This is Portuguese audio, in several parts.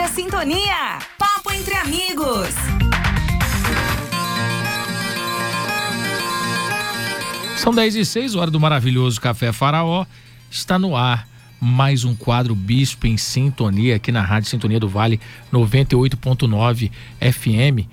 Dia Sintonia. Papo entre amigos. São 10 e 6, hora do maravilhoso Café Faraó. Está no ar mais um quadro Bispo em Sintonia aqui na Rádio Sintonia do Vale 98.9 FM.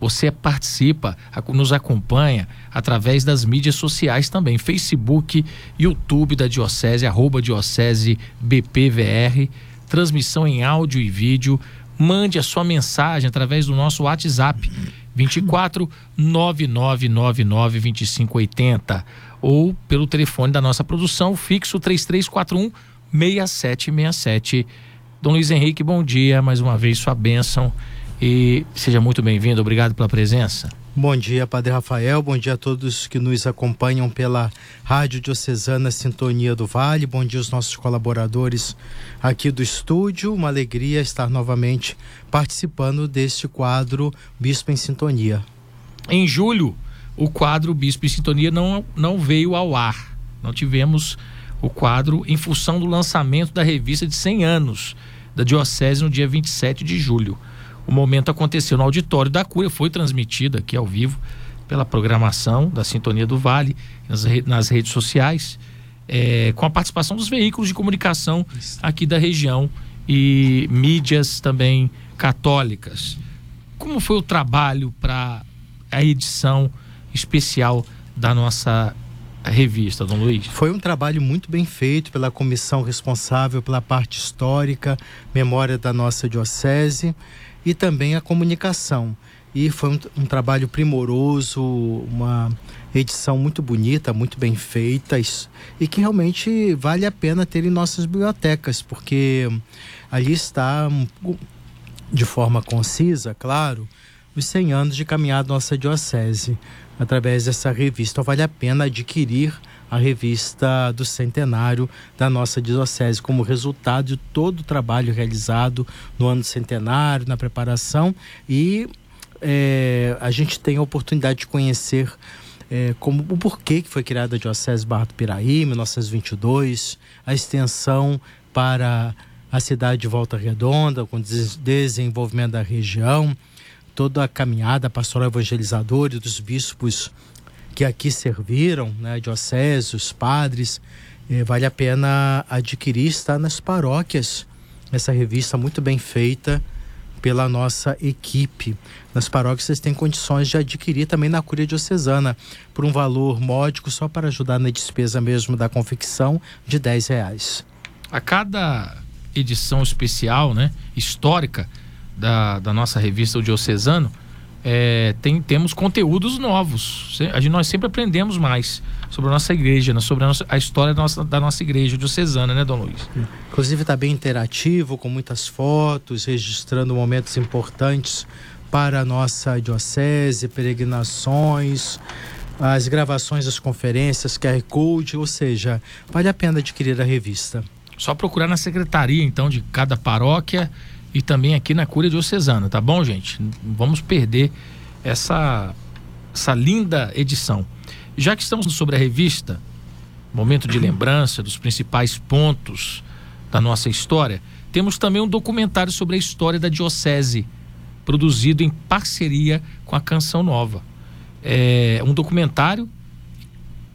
Você participa, nos acompanha através das mídias sociais também, Facebook, YouTube da Diocese, arroba Diocese BPVR, transmissão em áudio e vídeo. Mande a sua mensagem através do nosso WhatsApp 24 9999 2580 ou pelo telefone da nossa produção fixo 3341 6767. Dom Luiz Henrique, bom dia, mais uma vez sua bênção e seja muito bem-vindo. Obrigado pela presença. Bom dia, Padre Rafael. Bom dia a todos que nos acompanham pela Rádio Diocesana Sintonia do Vale. Bom dia aos nossos colaboradores aqui do estúdio. Uma alegria estar novamente participando deste quadro Bispo em Sintonia. Em julho, o quadro Bispo em Sintonia não, não veio ao ar. Não tivemos o quadro em função do lançamento da revista de 100 anos da Diocese no dia 27 de julho. O momento aconteceu no auditório da Cura, foi transmitido aqui ao vivo pela programação da Sintonia do Vale, nas, nas redes sociais, é, com a participação dos veículos de comunicação aqui da região e mídias também católicas. Como foi o trabalho para a edição especial da nossa revista, Dom Luiz? Foi um trabalho muito bem feito pela comissão responsável pela parte histórica, memória da nossa diocese e também a comunicação. E foi um, um trabalho primoroso, uma edição muito bonita, muito bem feita e que realmente vale a pena ter em nossas bibliotecas, porque ali está de forma concisa, claro, os 100 anos de caminhada da nossa diocese através dessa revista. Então vale a pena adquirir a revista do centenário da nossa diocese, como resultado de todo o trabalho realizado no ano centenário, na preparação, e é, a gente tem a oportunidade de conhecer é, como o porquê que foi criada a Diocese Barra do Piraí, 1922, a extensão para a cidade de Volta Redonda, com desenvolvimento da região, toda a caminhada pastoral evangelizadora dos bispos que aqui serviram, né, dioceses, padres, eh, vale a pena adquirir, está nas paróquias, essa revista muito bem feita pela nossa equipe. Nas paróquias vocês têm condições de adquirir também na Cúria Diocesana, por um valor módico, só para ajudar na despesa mesmo da confecção, de 10 reais. A cada edição especial, né, histórica da, da nossa revista O Diocesano, é, tem, temos conteúdos novos. A gente, nós sempre aprendemos mais sobre a nossa igreja, né? sobre a, nossa, a história da nossa, da nossa igreja diocesana, né, Dom Luiz? Inclusive está bem interativo, com muitas fotos, registrando momentos importantes para a nossa diocese, peregrinações, as gravações das conferências, QR Code, ou seja, vale a pena adquirir a revista. Só procurar na secretaria, então, de cada paróquia e também aqui na Cúria Diocesana, tá bom, gente? Vamos perder essa, essa linda edição. Já que estamos sobre a revista, momento de lembrança dos principais pontos da nossa história, temos também um documentário sobre a história da Diocese, produzido em parceria com a Canção Nova. É um documentário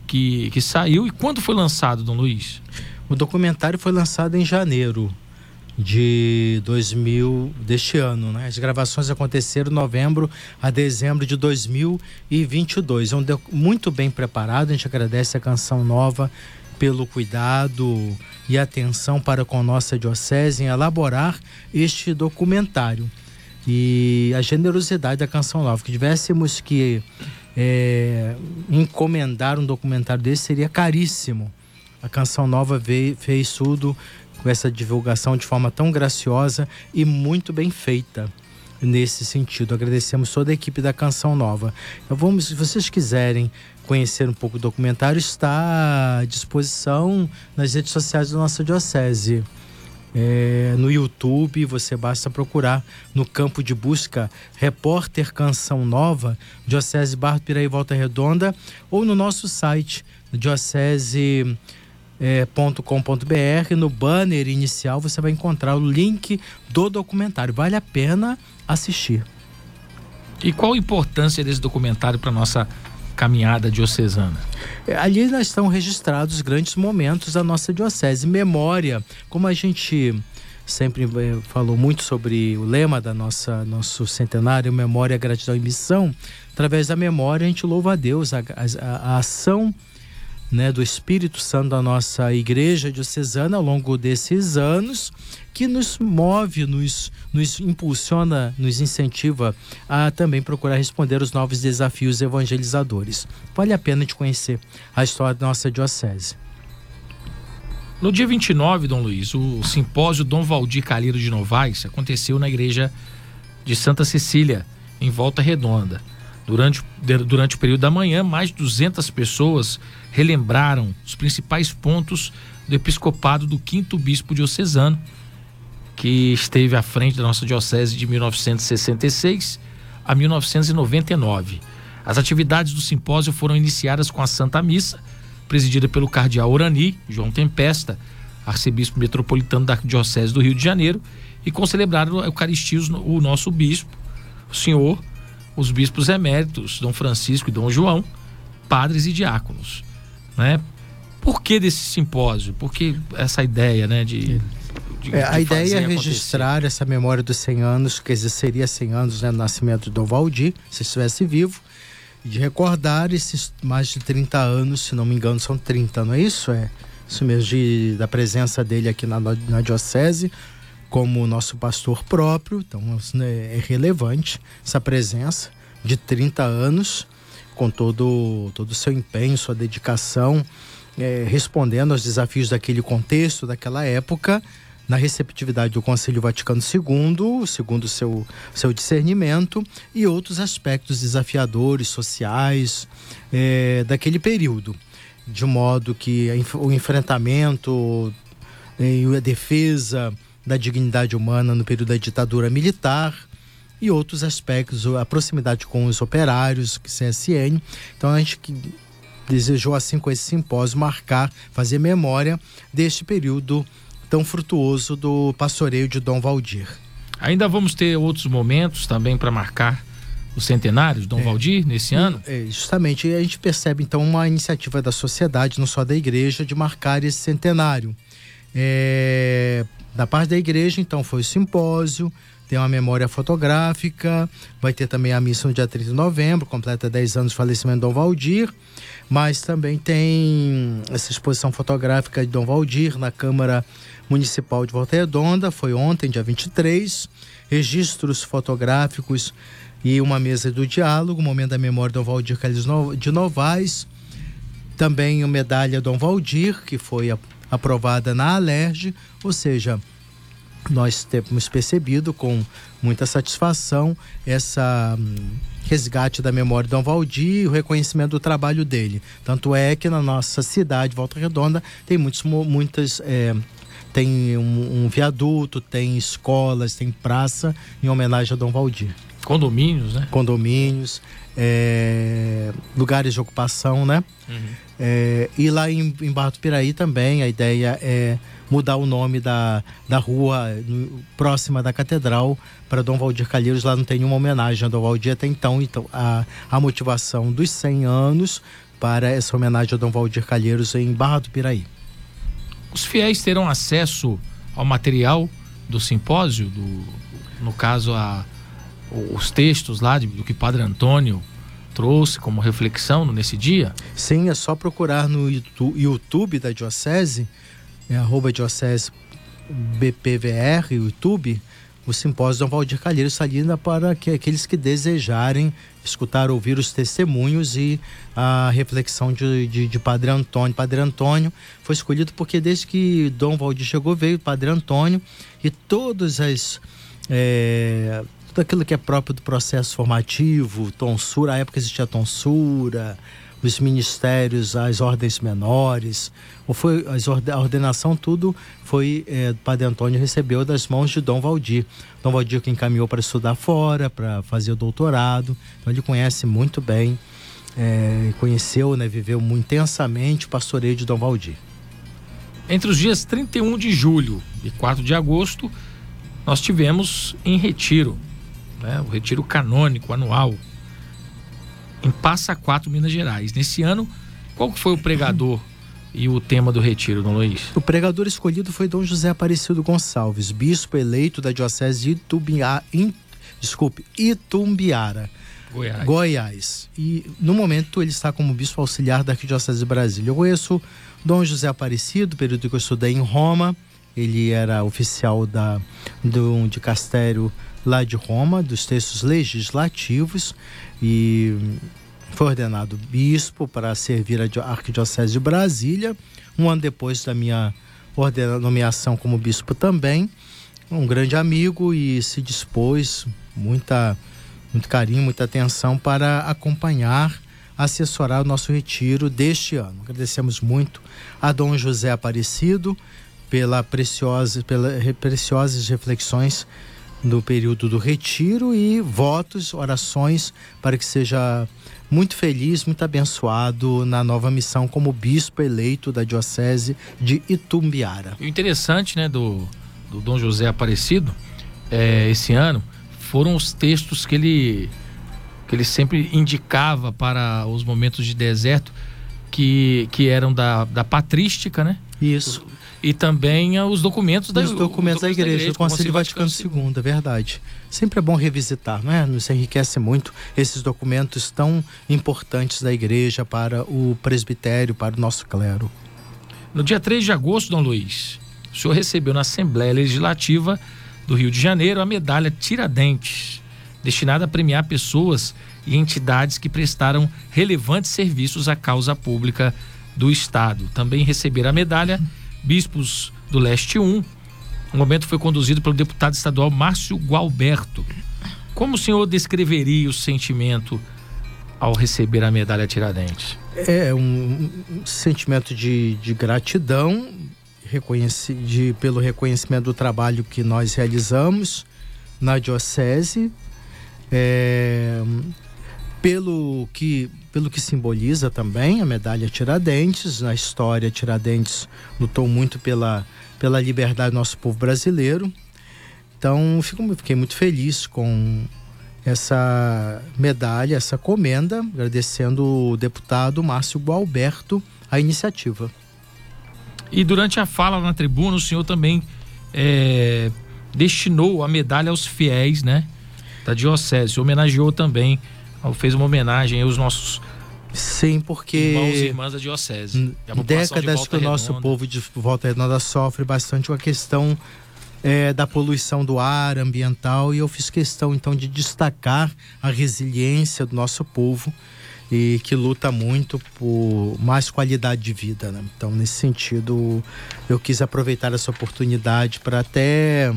que, que saiu e quando foi lançado, Dom Luiz? O documentário foi lançado em janeiro de 2000 deste ano, né? As gravações aconteceram novembro a dezembro de 2022. É um muito bem preparado. A gente agradece a canção nova pelo cuidado e atenção para com nossa diocese em elaborar este documentário e a generosidade da canção nova. Que tivéssemos que é, encomendar um documentário desse seria caríssimo. A canção nova veio, fez tudo com essa divulgação de forma tão graciosa e muito bem feita nesse sentido. Agradecemos toda a equipe da Canção Nova. Então vamos, se vocês quiserem conhecer um pouco do documentário, está à disposição nas redes sociais da nossa diocese. É, no YouTube, você basta procurar no campo de busca Repórter Canção Nova, Diocese Barro Piraí Volta Redonda, ou no nosso site, diocese é, .com.br. No banner inicial você vai encontrar o link do documentário. Vale a pena assistir. E qual a importância desse documentário para nossa caminhada diocesana? É, ali estão registrados grandes momentos da nossa diocese. Memória, como a gente sempre é, falou muito sobre o lema da nossa nosso centenário, memória, gratidão e missão. Através da memória a gente louva a Deus, a, a, a ação né, do Espírito Santo da nossa igreja diocesana ao longo desses anos, que nos move, nos, nos impulsiona, nos incentiva a também procurar responder os novos desafios evangelizadores. Vale a pena de conhecer a história da nossa diocese. No dia 29, Dom Luiz, o simpósio Dom Valdir Calheiro de Novaes aconteceu na igreja de Santa Cecília, em Volta Redonda. Durante, durante o período da manhã, mais de 200 pessoas relembraram os principais pontos do episcopado do quinto bispo diocesano, que esteve à frente da nossa diocese de 1966 a 1999. As atividades do simpósio foram iniciadas com a Santa Missa, presidida pelo cardeal Orani, João Tempesta, arcebispo metropolitano da Diocese do Rio de Janeiro, e com celebrar a Eucaristia o nosso bispo, o senhor, os bispos eméritos, Dom Francisco e Dom João, padres e diáconos né? Por que desse simpósio? Por que essa ideia, né, de, de, é, a de ideia é registrar acontecer? essa memória dos 100 anos, que seria 100 anos né, do nascimento do Dom Valdir, se estivesse vivo, e de recordar esses mais de 30 anos, se não me engano, são 30, não é isso? É isso mesmo, de, da presença dele aqui na, na Diocese, como nosso pastor próprio, então né, é relevante essa presença de 30 anos com todo todo o seu empenho, sua dedicação, é, respondendo aos desafios daquele contexto, daquela época, na receptividade do Conselho Vaticano II, segundo seu, seu discernimento, e outros aspectos desafiadores, sociais, é, daquele período. De modo que o enfrentamento e a defesa da dignidade humana no período da ditadura militar, e outros aspectos, a proximidade com os operários, CSN. Então a gente desejou assim com esse simpósio marcar, fazer memória deste período tão frutuoso do pastoreio de Dom Valdir. Ainda vamos ter outros momentos também para marcar o centenário de Dom é. Valdir nesse ano? É, justamente, e a gente percebe então uma iniciativa da sociedade, não só da igreja, de marcar esse centenário. É, da parte da igreja, então, foi o simpósio, tem uma memória fotográfica, vai ter também a missa no dia 30 de novembro, completa 10 anos do falecimento de Dom Valdir, mas também tem essa exposição fotográfica de Dom Valdir na Câmara Municipal de Volta Redonda, foi ontem, dia 23, registros fotográficos e uma mesa do diálogo, momento da memória de Dom Valdir de Novaes, também a medalha Dom Valdir, que foi aprovada na Alerj, ou seja, nós temos percebido com muita satisfação essa hum, resgate da memória de Dom Valdir e o reconhecimento do trabalho dele. Tanto é que na nossa cidade, Volta Redonda, tem muitos, muitas. É, tem um, um, viaduto, tem escolas, tem praça em homenagem a Dom Valdir. Condomínios, né? Condomínios, é, lugares de ocupação, né? Uhum. É, e lá em, em Barra do Piraí também a ideia é mudar o nome da, da rua próxima da catedral para Dom Valdir Calheiros. Lá não tem nenhuma homenagem a Dom Valdir até então. Então, a, a motivação dos 100 anos para essa homenagem a Dom Valdir Calheiros em Barra do Piraí. Os fiéis terão acesso ao material do simpósio, do, no caso, a, os textos lá de, do que Padre Antônio trouxe como reflexão nesse dia? Sim, é só procurar no YouTube da Diocese é arroba diocese BPVR, YouTube, o simpósio Dom Valdir Calheiros Salina para que aqueles que desejarem escutar, ouvir os testemunhos e a reflexão de, de, de, Padre Antônio. Padre Antônio foi escolhido porque desde que Dom Valdir chegou veio Padre Antônio e todas as é, tudo aquilo que é próprio do processo formativo, tonsura, à época existia tonsura, os ministérios, as ordens menores, ou foi a ordenação tudo foi é, Padre Antônio recebeu das mãos de Dom Valdir. Dom Valdir que encaminhou para estudar fora, para fazer o doutorado. Então ele conhece muito bem, é, conheceu, né, viveu intensamente o pastoreio de Dom Valdir. Entre os dias 31 de julho e 4 de agosto, nós tivemos em retiro, né, o retiro canônico anual, em Passa Quatro, Minas Gerais. Nesse ano, qual foi o pregador e o tema do retiro, Dom Luiz? O pregador escolhido foi Dom José Aparecido Gonçalves, bispo eleito da Diocese de in, desculpe, Itumbiara. Goiás. Goiás. E no momento ele está como bispo auxiliar da Arquidiocese de Brasília. Eu conheço Dom José Aparecido, período que eu estudei em Roma. Ele era oficial da, do, de Castério lá de Roma, dos textos legislativos, e foi ordenado bispo para servir a Arquidiocese de Brasília. Um ano depois da minha nomeação como bispo também. Um grande amigo e se dispôs, muita, muito carinho, muita atenção para acompanhar assessorar o nosso retiro deste ano. Agradecemos muito a Dom José Aparecido pela preciosa, pelas preciosas reflexões no período do retiro e votos, orações para que seja muito feliz, muito abençoado na nova missão como bispo eleito da diocese de Itumbiara. O interessante, né, do, do Dom José Aparecido, é, esse ano, foram os textos que ele que ele sempre indicava para os momentos de deserto que, que eram da, da patrística, né? Isso. E também os documentos da, os documentos da igreja, da igreja do Conselho Vaticano, Vaticano II, é verdade. Sempre é bom revisitar, não é? Nos enriquece muito esses documentos tão importantes da igreja para o presbitério, para o nosso clero. No dia 3 de agosto, Dom Luiz, o senhor recebeu na Assembleia Legislativa do Rio de Janeiro a medalha Tiradentes destinada a premiar pessoas e entidades que prestaram relevantes serviços à causa pública do Estado. Também receberam a medalha Bispos do Leste 1. O momento foi conduzido pelo deputado estadual Márcio Gualberto. Como o senhor descreveria o sentimento ao receber a medalha Tiradentes? É um sentimento de, de gratidão reconheci, de, pelo reconhecimento do trabalho que nós realizamos na Diocese é, pelo que pelo que simboliza também a medalha Tiradentes na história Tiradentes lutou muito pela pela liberdade do nosso povo brasileiro então fico, fiquei muito feliz com essa medalha essa comenda agradecendo o deputado Márcio Gualberto a iniciativa e durante a fala na tribuna o senhor também é, destinou a medalha aos fiéis né da diocese. Homenageou também, fez uma homenagem aos nossos Sim, porque irmãos e irmãs da diocese. Décadas que o nosso povo de Volta Redonda sofre bastante com a questão é, da poluição do ar ambiental e eu fiz questão então de destacar a resiliência do nosso povo e que luta muito por mais qualidade de vida. Né? Então, nesse sentido, eu quis aproveitar essa oportunidade para até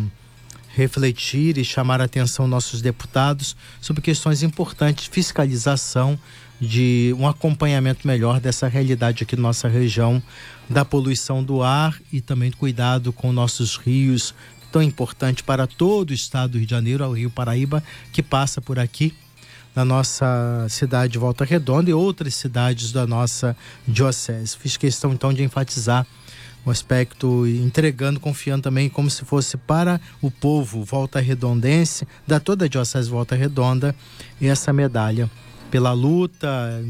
refletir e chamar a atenção nossos deputados sobre questões importantes fiscalização, de um acompanhamento melhor dessa realidade aqui na nossa região, da poluição do ar e também cuidado com nossos rios, tão importante para todo o estado do Rio de Janeiro, o Rio Paraíba, que passa por aqui na nossa cidade de Volta Redonda e outras cidades da nossa diocese. Fiz questão então de enfatizar o aspecto entregando, confiando também como se fosse para o povo Volta Redondense, da toda a Diocese Volta Redonda, essa medalha pela luta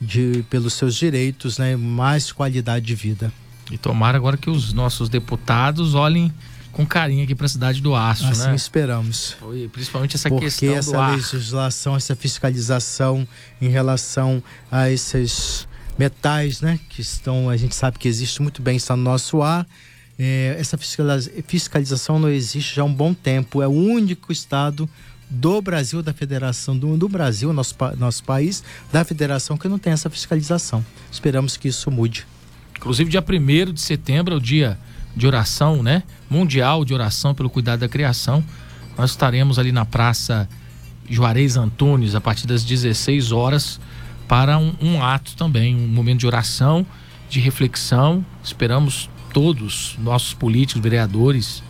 de, pelos seus direitos, né, mais qualidade de vida. E tomara agora que os nossos deputados olhem com carinho aqui para a cidade do Aço, assim né? esperamos. principalmente essa Porque questão essa do ar. legislação, essa fiscalização em relação a esses metais, né? Que estão, a gente sabe que existe muito bem, está no nosso ar. É, essa fiscalização não existe já há um bom tempo. É o único estado do Brasil, da federação do, do Brasil, nosso, nosso país, da federação que não tem essa fiscalização. Esperamos que isso mude. Inclusive, dia 1 de setembro é o dia de oração, né? Mundial de oração pelo cuidado da criação. Nós estaremos ali na Praça Juarez Antunes a partir das 16 horas para um, um ato também, um momento de oração, de reflexão. Esperamos todos, nossos políticos, vereadores.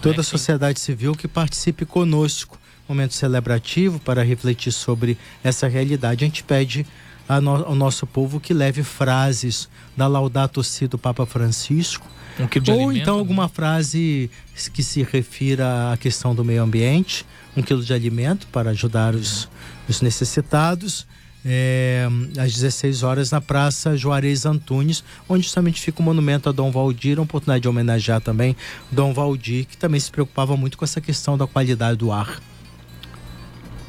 Toda né, a sociedade civil que participe conosco. Momento celebrativo para refletir sobre essa realidade. A gente pede ao nosso povo que leve frases da Laudato Si do Papa Francisco, um ou alimento, então né? alguma frase que se refira à questão do meio ambiente, um quilo de alimento para ajudar os, os necessitados. É, às 16 horas na Praça Juarez Antunes, onde justamente fica o monumento a Dom Valdir, uma oportunidade de homenagear também Dom Valdir, que também se preocupava muito com essa questão da qualidade do ar.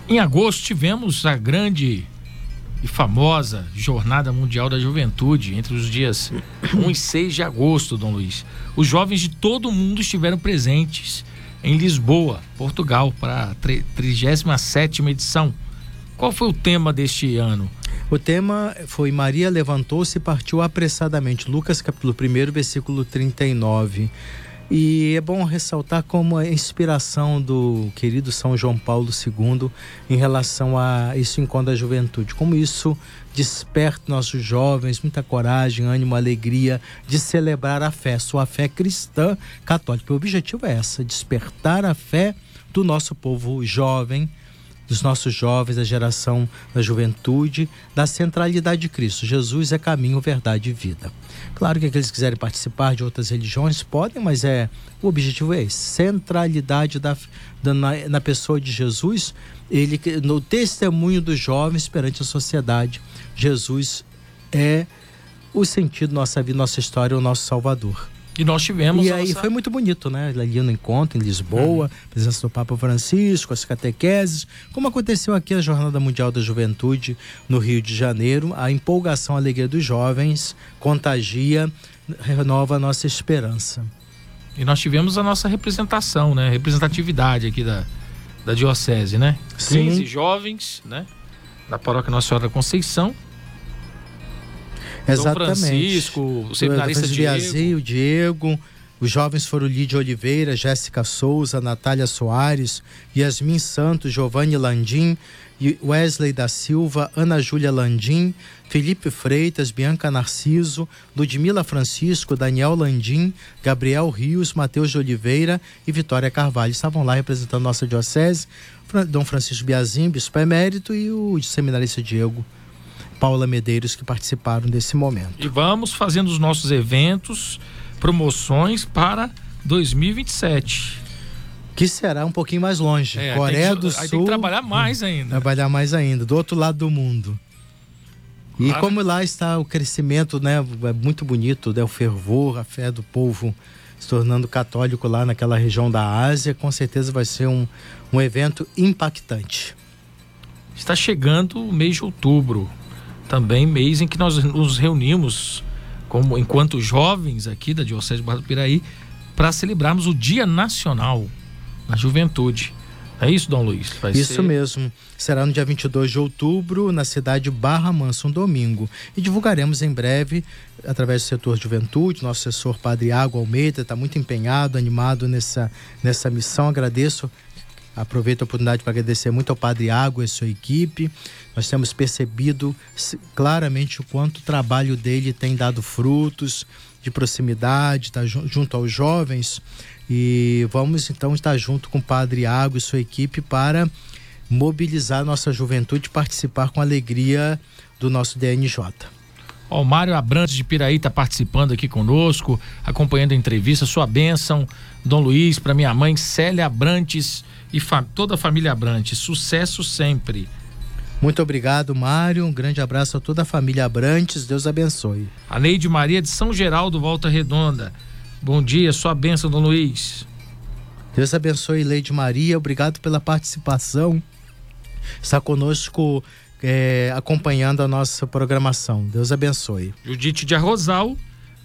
Em agosto tivemos a grande e famosa Jornada Mundial da Juventude, entre os dias 1 e 6 de agosto, Dom Luiz. Os jovens de todo o mundo estiveram presentes em Lisboa, Portugal, para a 37 edição. Qual foi o tema deste ano? O tema foi Maria levantou-se e partiu apressadamente. Lucas capítulo 1, versículo 39. E é bom ressaltar como a inspiração do querido São João Paulo II em relação a esse encontro da juventude, como isso desperta nossos jovens muita coragem, ânimo, alegria de celebrar a fé, sua fé cristã católica. O objetivo é essa, despertar a fé do nosso povo jovem, dos nossos jovens, da geração da juventude, da centralidade de Cristo. Jesus é caminho, verdade e vida. Claro que aqueles que quiserem participar de outras religiões podem, mas é o objetivo é esse, centralidade da, da na, na, pessoa de Jesus, ele no testemunho dos jovens perante a sociedade. Jesus é o sentido da nossa vida, nossa história, o nosso Salvador. E nós tivemos. E aí nossa... foi muito bonito, né? Ali no encontro, em Lisboa, uhum. presença do Papa Francisco, as catequeses. Como aconteceu aqui a Jornada Mundial da Juventude no Rio de Janeiro, a empolgação, a alegria dos jovens contagia, renova a nossa esperança. E nós tivemos a nossa representação, né? Representatividade aqui da, da Diocese, né? Sim. 15 jovens, né? Da Paróquia Nossa Senhora da Conceição Exatamente. Dom Francisco, o seminarista Diego. o Diego. Os jovens foram Lídia Oliveira, Jéssica Souza, Natália Soares, Yasmin Santos, Giovanni Landim, Wesley da Silva, Ana Júlia Landim, Felipe Freitas, Bianca Narciso, Ludmila Francisco, Daniel Landim, Gabriel Rios, Matheus de Oliveira e Vitória Carvalho. Estavam lá representando nossa diocese, Dom Francisco Biazim, Bispo Emérito e o seminarista Diego. Paula Medeiros que participaram desse momento. E vamos fazendo os nossos eventos, promoções para 2027. Que será um pouquinho mais longe. É, Coreia que, do Sul. Aí tem que trabalhar mais ainda. Trabalhar mais ainda, do outro lado do mundo. E claro. como lá está o crescimento, né? É muito bonito, né? O fervor, a fé do povo se tornando católico lá naquela região da Ásia, com certeza vai ser um, um evento impactante. Está chegando o mês de outubro, também mês em que nós nos reunimos como enquanto jovens aqui da Diocese de Barra do Piraí para celebrarmos o Dia Nacional da Juventude. É isso, Dom Luiz? Vai isso ser... mesmo. Será no dia 22 de outubro, na cidade de Barra Mansa, um domingo. E divulgaremos em breve, através do setor Juventude, nosso assessor Padre Água Almeida está muito empenhado, animado nessa, nessa missão. Agradeço Aproveito a oportunidade para agradecer muito ao Padre Água e sua equipe. Nós temos percebido claramente o quanto o trabalho dele tem dado frutos de proximidade, tá junto aos jovens. E vamos então estar junto com o Padre Água e sua equipe para mobilizar nossa juventude participar com alegria do nosso DNJ. O Mário Abrantes de Piraí está participando aqui conosco, acompanhando a entrevista. Sua bênção, Dom Luiz, para minha mãe Célia Abrantes e toda a família Abrantes. Sucesso sempre. Muito obrigado, Mário. Um grande abraço a toda a família Abrantes. Deus abençoe. A Neide Maria de São Geraldo, Volta Redonda. Bom dia, sua bênção, Dom Luiz. Deus abençoe, Leide Maria. Obrigado pela participação. Está conosco é, acompanhando a nossa programação. Deus abençoe. Judite de Arrozal.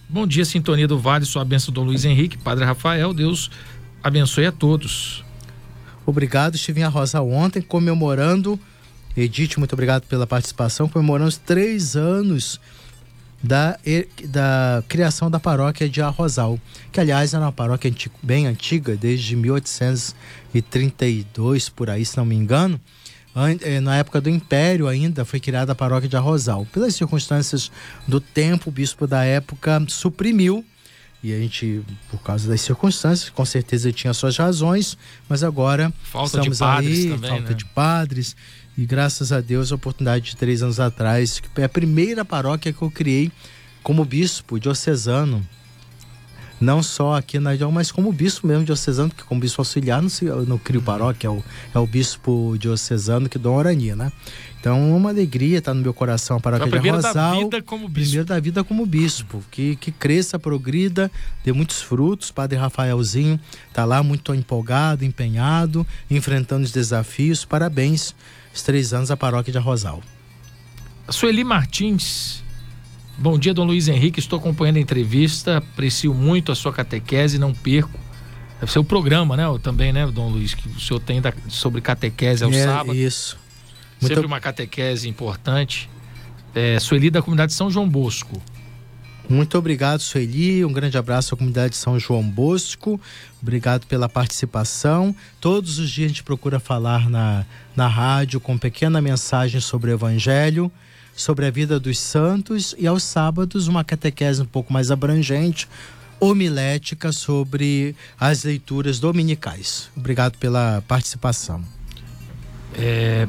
Bom dia, Sintonia do Vale. Sua bênção, Dom Luiz Henrique, Padre Rafael. Deus abençoe a todos. Obrigado, estive em Arrosa ontem comemorando. Edith, muito obrigado pela participação. Comemorando os três anos da, da criação da paróquia de Arrozal, que aliás era uma paróquia bem antiga, desde 1832, por aí, se não me engano. Eh, na época do Império ainda foi criada a paróquia de Arrozal. Pelas circunstâncias do tempo, o bispo da época suprimiu e a gente, por causa das circunstâncias, com certeza tinha suas razões, mas agora falta estamos de padres aí, também, falta né? de padres. E graças a Deus, a oportunidade de três anos atrás, que é a primeira paróquia que eu criei como bispo diocesano não só aqui na região, mas como bispo mesmo diocesano, porque como bispo auxiliar não, se, não crio paróquia, é o, é o bispo diocesano que Dom Orani, né? Então, é uma alegria estar no meu coração a paróquia de Rosal. da vida como bispo. Primeiro da vida como bispo, que, que cresça, progrida, dê muitos frutos. Padre Rafaelzinho está lá muito empolgado, empenhado, enfrentando os desafios. Parabéns, os três anos a paróquia de Rosal. Sueli Martins Bom dia, Dom Luiz Henrique. Estou acompanhando a entrevista. Aprecio muito a sua catequese, não perco. Deve ser o programa, né? Também, né, Dom Luiz, que o senhor tem da, sobre catequese ao é, sábado. Isso. Muito... Sempre uma catequese importante. É, Sueli da comunidade São João Bosco. Muito obrigado, Sueli. Um grande abraço à comunidade de São João Bosco. Obrigado pela participação. Todos os dias a gente procura falar na, na rádio com pequena mensagem sobre o Evangelho sobre a vida dos santos e aos sábados uma catequese um pouco mais abrangente, homilética sobre as leituras dominicais. Obrigado pela participação. É,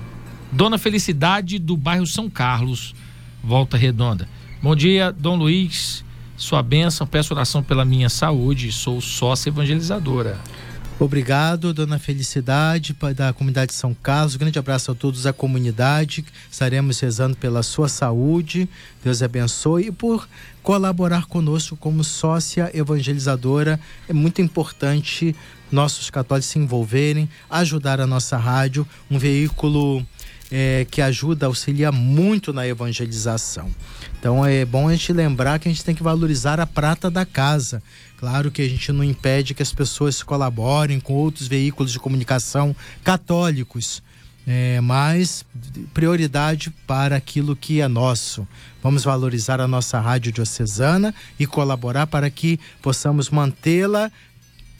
Dona Felicidade do bairro São Carlos, Volta Redonda. Bom dia, Dom Luiz. Sua bênção, peço oração pela minha saúde. Sou sócia evangelizadora. Obrigado, dona Felicidade, da comunidade de São Carlos. Grande abraço a todos da comunidade. Estaremos rezando pela sua saúde. Deus abençoe e por colaborar conosco como sócia evangelizadora. É muito importante nossos católicos se envolverem, ajudar a nossa rádio, um veículo é, que ajuda, auxilia muito na evangelização. Então é bom a gente lembrar que a gente tem que valorizar a prata da casa. Claro que a gente não impede que as pessoas colaborem com outros veículos de comunicação católicos, é, mas prioridade para aquilo que é nosso. Vamos valorizar a nossa rádio diocesana e colaborar para que possamos mantê-la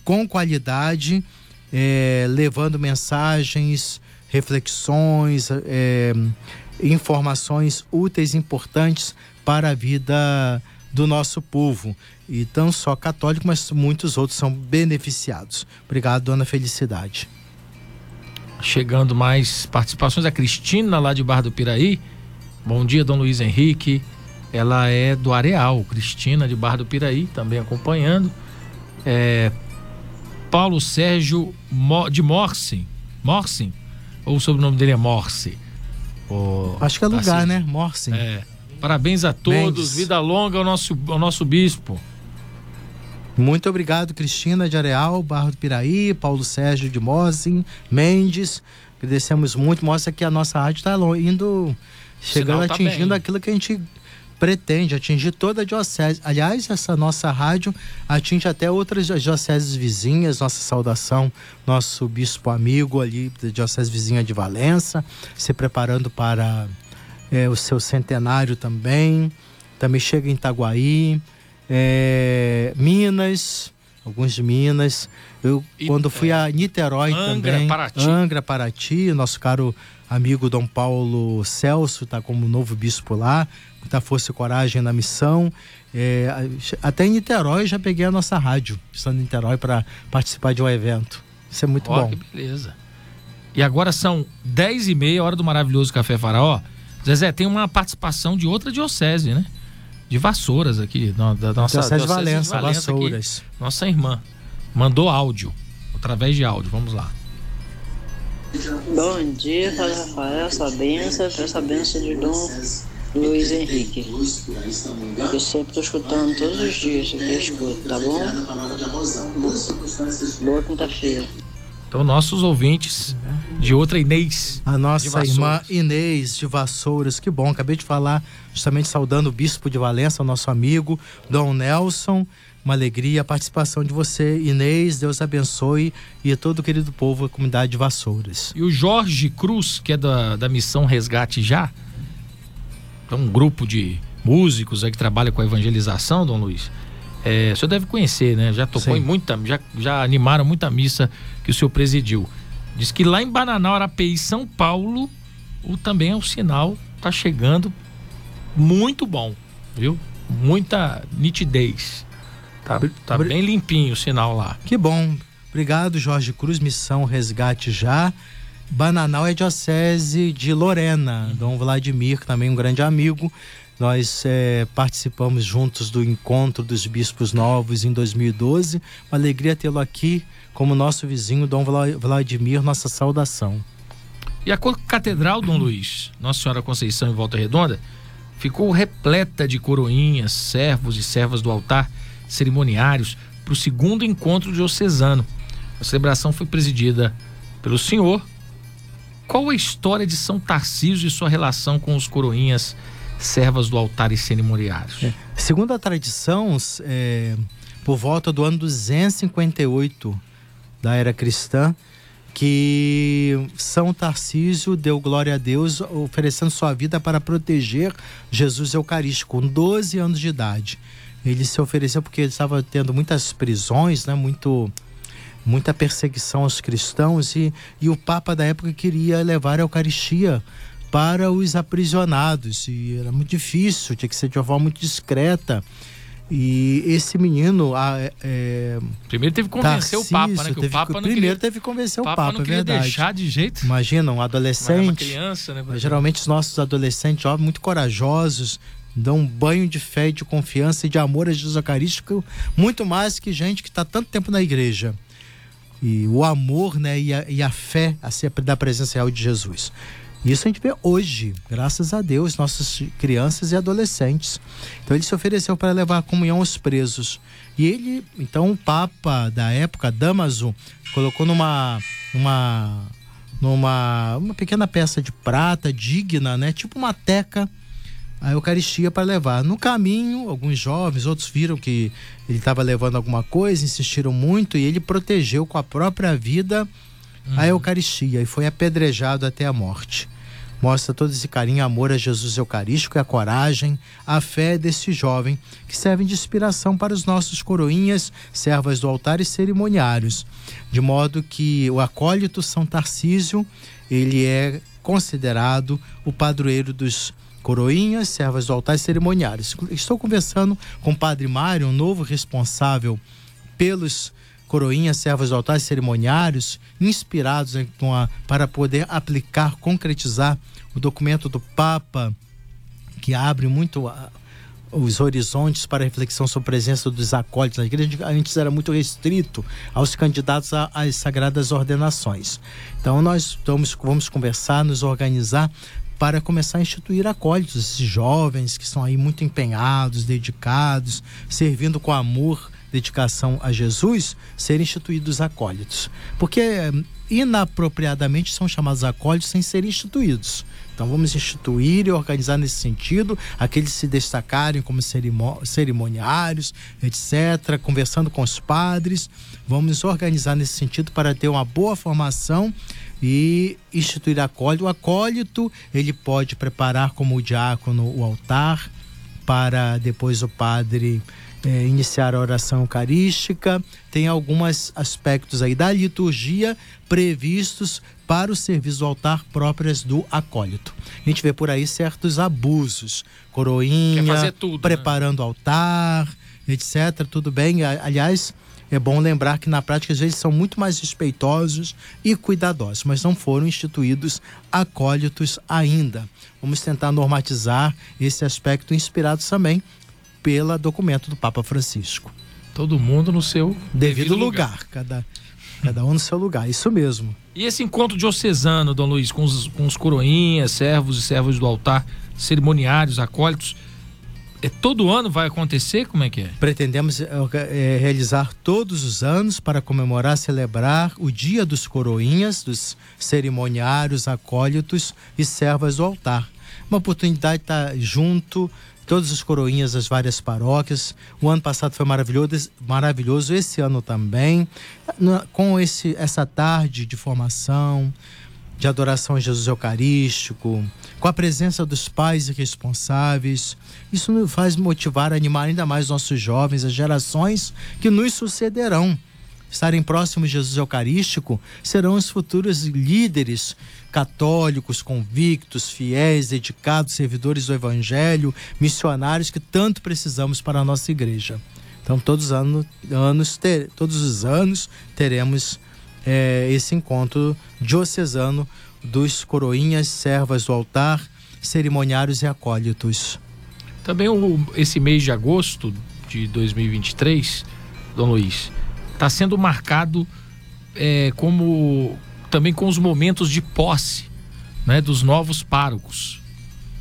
com qualidade, é, levando mensagens, reflexões, é, informações úteis, importantes para a vida do nosso povo. E não só católico, mas muitos outros são beneficiados. Obrigado, dona Felicidade. Chegando mais participações, a Cristina lá de Barra do Piraí. Bom dia, Dom Luiz Henrique. Ela é do Areal, Cristina de Barra do Piraí, também acompanhando. É, Paulo Sérgio de Morse. Morse? Ou o sobrenome dele é Morse? Acho que é lugar, assim, né? Morse. É. Parabéns a todos, Mendes. vida longa ao nosso, ao nosso bispo. Muito obrigado, Cristina de Areal, Barro do Piraí, Paulo Sérgio de Mosin, Mendes. Agradecemos muito. Mostra que a nossa rádio está indo, chegando, tá atingindo bem. aquilo que a gente pretende, atingir toda a diocese. Aliás, essa nossa rádio atinge até outras dioceses vizinhas. Nossa saudação, nosso bispo amigo ali da diocese vizinha de Valença, se preparando para é, o seu centenário também. Também chega em Itaguaí, é, Minas, alguns de Minas. Eu, e, quando fui a Niterói Angra, também, Paraty. Angra, Paraty, nosso caro amigo Dom Paulo Celso está como novo bispo lá, muita força e coragem na missão. É, até em Niterói já peguei a nossa rádio, estando em Niterói para participar de um evento. Isso é muito oh, bom. Que beleza. E agora são 10 e meia, hora do maravilhoso Café Faraó. Zezé, tem uma participação de outra diocese, né? De Vassouras aqui, da, da nossa diocese, de Valença, de Valença Vassouras. Aqui, nossa irmã. Mandou áudio, através de áudio. Vamos lá. Bom dia, Padre Rafael, sua benção, essa benção de Dom Luiz Henrique. Eu sempre estou escutando todos os dias, eu escuto, tá bom? Boa quinta-feira. Então, nossos ouvintes de outra Inês. A nossa irmã Inês de Vassouras, que bom. Acabei de falar, justamente saudando o bispo de Valença, o nosso amigo, Dom Nelson. Uma alegria a participação de você, Inês. Deus abençoe e todo o querido povo, a comunidade de Vassouras. E o Jorge Cruz, que é da, da missão Resgate Já, é um grupo de músicos aí que trabalha com a evangelização, Dom Luiz. É, o senhor deve conhecer, né? Já tocou Sim. em muita, já, já animaram muita missa que o senhor presidiu. Diz que lá em Bananal, Arapeí, São Paulo, o também é o sinal tá chegando muito bom, viu? Muita nitidez. Tá, tá bem limpinho o sinal lá. Que bom. Obrigado, Jorge Cruz, missão Resgate Já. Bananal é diocese de Lorena, Dom Vladimir, também um grande amigo. Nós é, participamos juntos do encontro dos bispos novos em 2012. Uma alegria tê-lo aqui como nosso vizinho, Dom Vladimir, nossa saudação. E a Catedral Dom Luiz, Nossa Senhora Conceição em Volta Redonda, ficou repleta de coroinhas, servos e servas do altar, cerimoniários, para o segundo encontro diocesano. A celebração foi presidida pelo senhor. Qual a história de São Tarcísio e sua relação com os coroinhas, servas do altar e cerimoniários? É. Segundo a tradição, é, por volta do ano 258 da era cristã, que São Tarcísio deu glória a Deus, oferecendo sua vida para proteger Jesus Eucarístico, com 12 anos de idade. Ele se ofereceu porque ele estava tendo muitas prisões, né, muito, muita perseguição aos cristãos, e, e o Papa da época queria levar a Eucaristia para os aprisionados, e era muito difícil, tinha que ser de uma forma muito discreta. E esse menino. É, é, primeiro teve que convencer Tarcísio, o Papa, né? Que teve, o Papa primeiro queria, teve que convencer o Papa, Papa não é verdade. deixar de jeito. Imagina, um adolescente. Uma criança, né? Geralmente os nossos adolescentes jovens, muito corajosos, dão um banho de fé, de confiança e de amor a Jesus Eucarístico, muito mais que gente que está tanto tempo na igreja. E o amor né, e, a, e a fé assim, da presença real de Jesus. Isso a gente vê hoje, graças a Deus, nossas crianças e adolescentes. Então ele se ofereceu para levar a comunhão aos presos. E ele, então o Papa da época, Damaso, colocou numa uma numa uma pequena peça de prata digna, né, tipo uma teca a Eucaristia para levar. No caminho, alguns jovens, outros viram que ele estava levando alguma coisa, insistiram muito e ele protegeu com a própria vida a uhum. Eucaristia e foi apedrejado até a morte. Mostra todo esse carinho, amor a Jesus Eucarístico e a coragem, a fé desse jovem que servem de inspiração para os nossos coroinhas, servas do altar e cerimoniários. De modo que o acólito São Tarcísio, ele é considerado o padroeiro dos coroinhas, servas do altar cerimoniários. Estou conversando com o Padre Mário, um novo responsável pelos coroinhas, servas do altar cerimoniários, inspirados a, para poder aplicar, concretizar o documento do Papa, que abre muito a, os horizontes para reflexão sobre a presença dos acólitos igreja. Antes era muito restrito aos candidatos às sagradas ordenações. Então nós estamos, vamos conversar, nos organizar para começar a instituir acólitos, esses jovens que estão aí muito empenhados, dedicados, servindo com amor dedicação a Jesus, serem instituídos acólitos. Porque eh, inapropriadamente são chamados acólitos sem serem instituídos. Então vamos instituir e organizar nesse sentido, aqueles se destacarem como cerimoniários, etc., conversando com os padres. Vamos organizar nesse sentido para ter uma boa formação e instituir acólito. O acólito, ele pode preparar como o diácono o altar para depois o padre é, iniciar a oração eucarística, tem alguns aspectos aí da liturgia previstos para o serviço do altar próprias do acólito. A gente vê por aí certos abusos, coroinha, tudo, né? preparando né? altar, etc. Tudo bem, aliás, é bom lembrar que na prática às vezes são muito mais respeitosos e cuidadosos, mas não foram instituídos acólitos ainda. Vamos tentar normatizar esse aspecto inspirado também pelo documento do Papa Francisco. Todo mundo no seu devido, devido lugar. lugar. Cada, cada um no seu lugar, isso mesmo. E esse encontro diocesano, Dom Luiz, com os, com os coroinhas, servos e servos do altar, cerimoniários, acólitos, todo ano vai acontecer? Como é que é? Pretendemos é, é, realizar todos os anos para comemorar, celebrar o Dia dos Coroinhas, dos cerimoniários, acólitos e servas do altar. Uma oportunidade de estar junto, todos os coroinhas das várias paróquias. O ano passado foi maravilhoso, maravilhoso esse ano também, com esse, essa tarde de formação, de adoração a Jesus Eucarístico, com a presença dos pais responsáveis. Isso nos faz motivar, animar ainda mais nossos jovens, as gerações que nos sucederão estarem próximos de Jesus Eucarístico, serão os futuros líderes católicos, convictos, fiéis, dedicados, servidores do Evangelho, missionários que tanto precisamos para a nossa igreja. Então, todos os anos, anos ter, todos os anos teremos é, esse encontro diocesano dos coroinhas, servas do altar, cerimoniários e acólitos. Também o, esse mês de agosto de 2023, Dom Luiz, está sendo marcado é, como também com os momentos de posse né, dos novos párocos.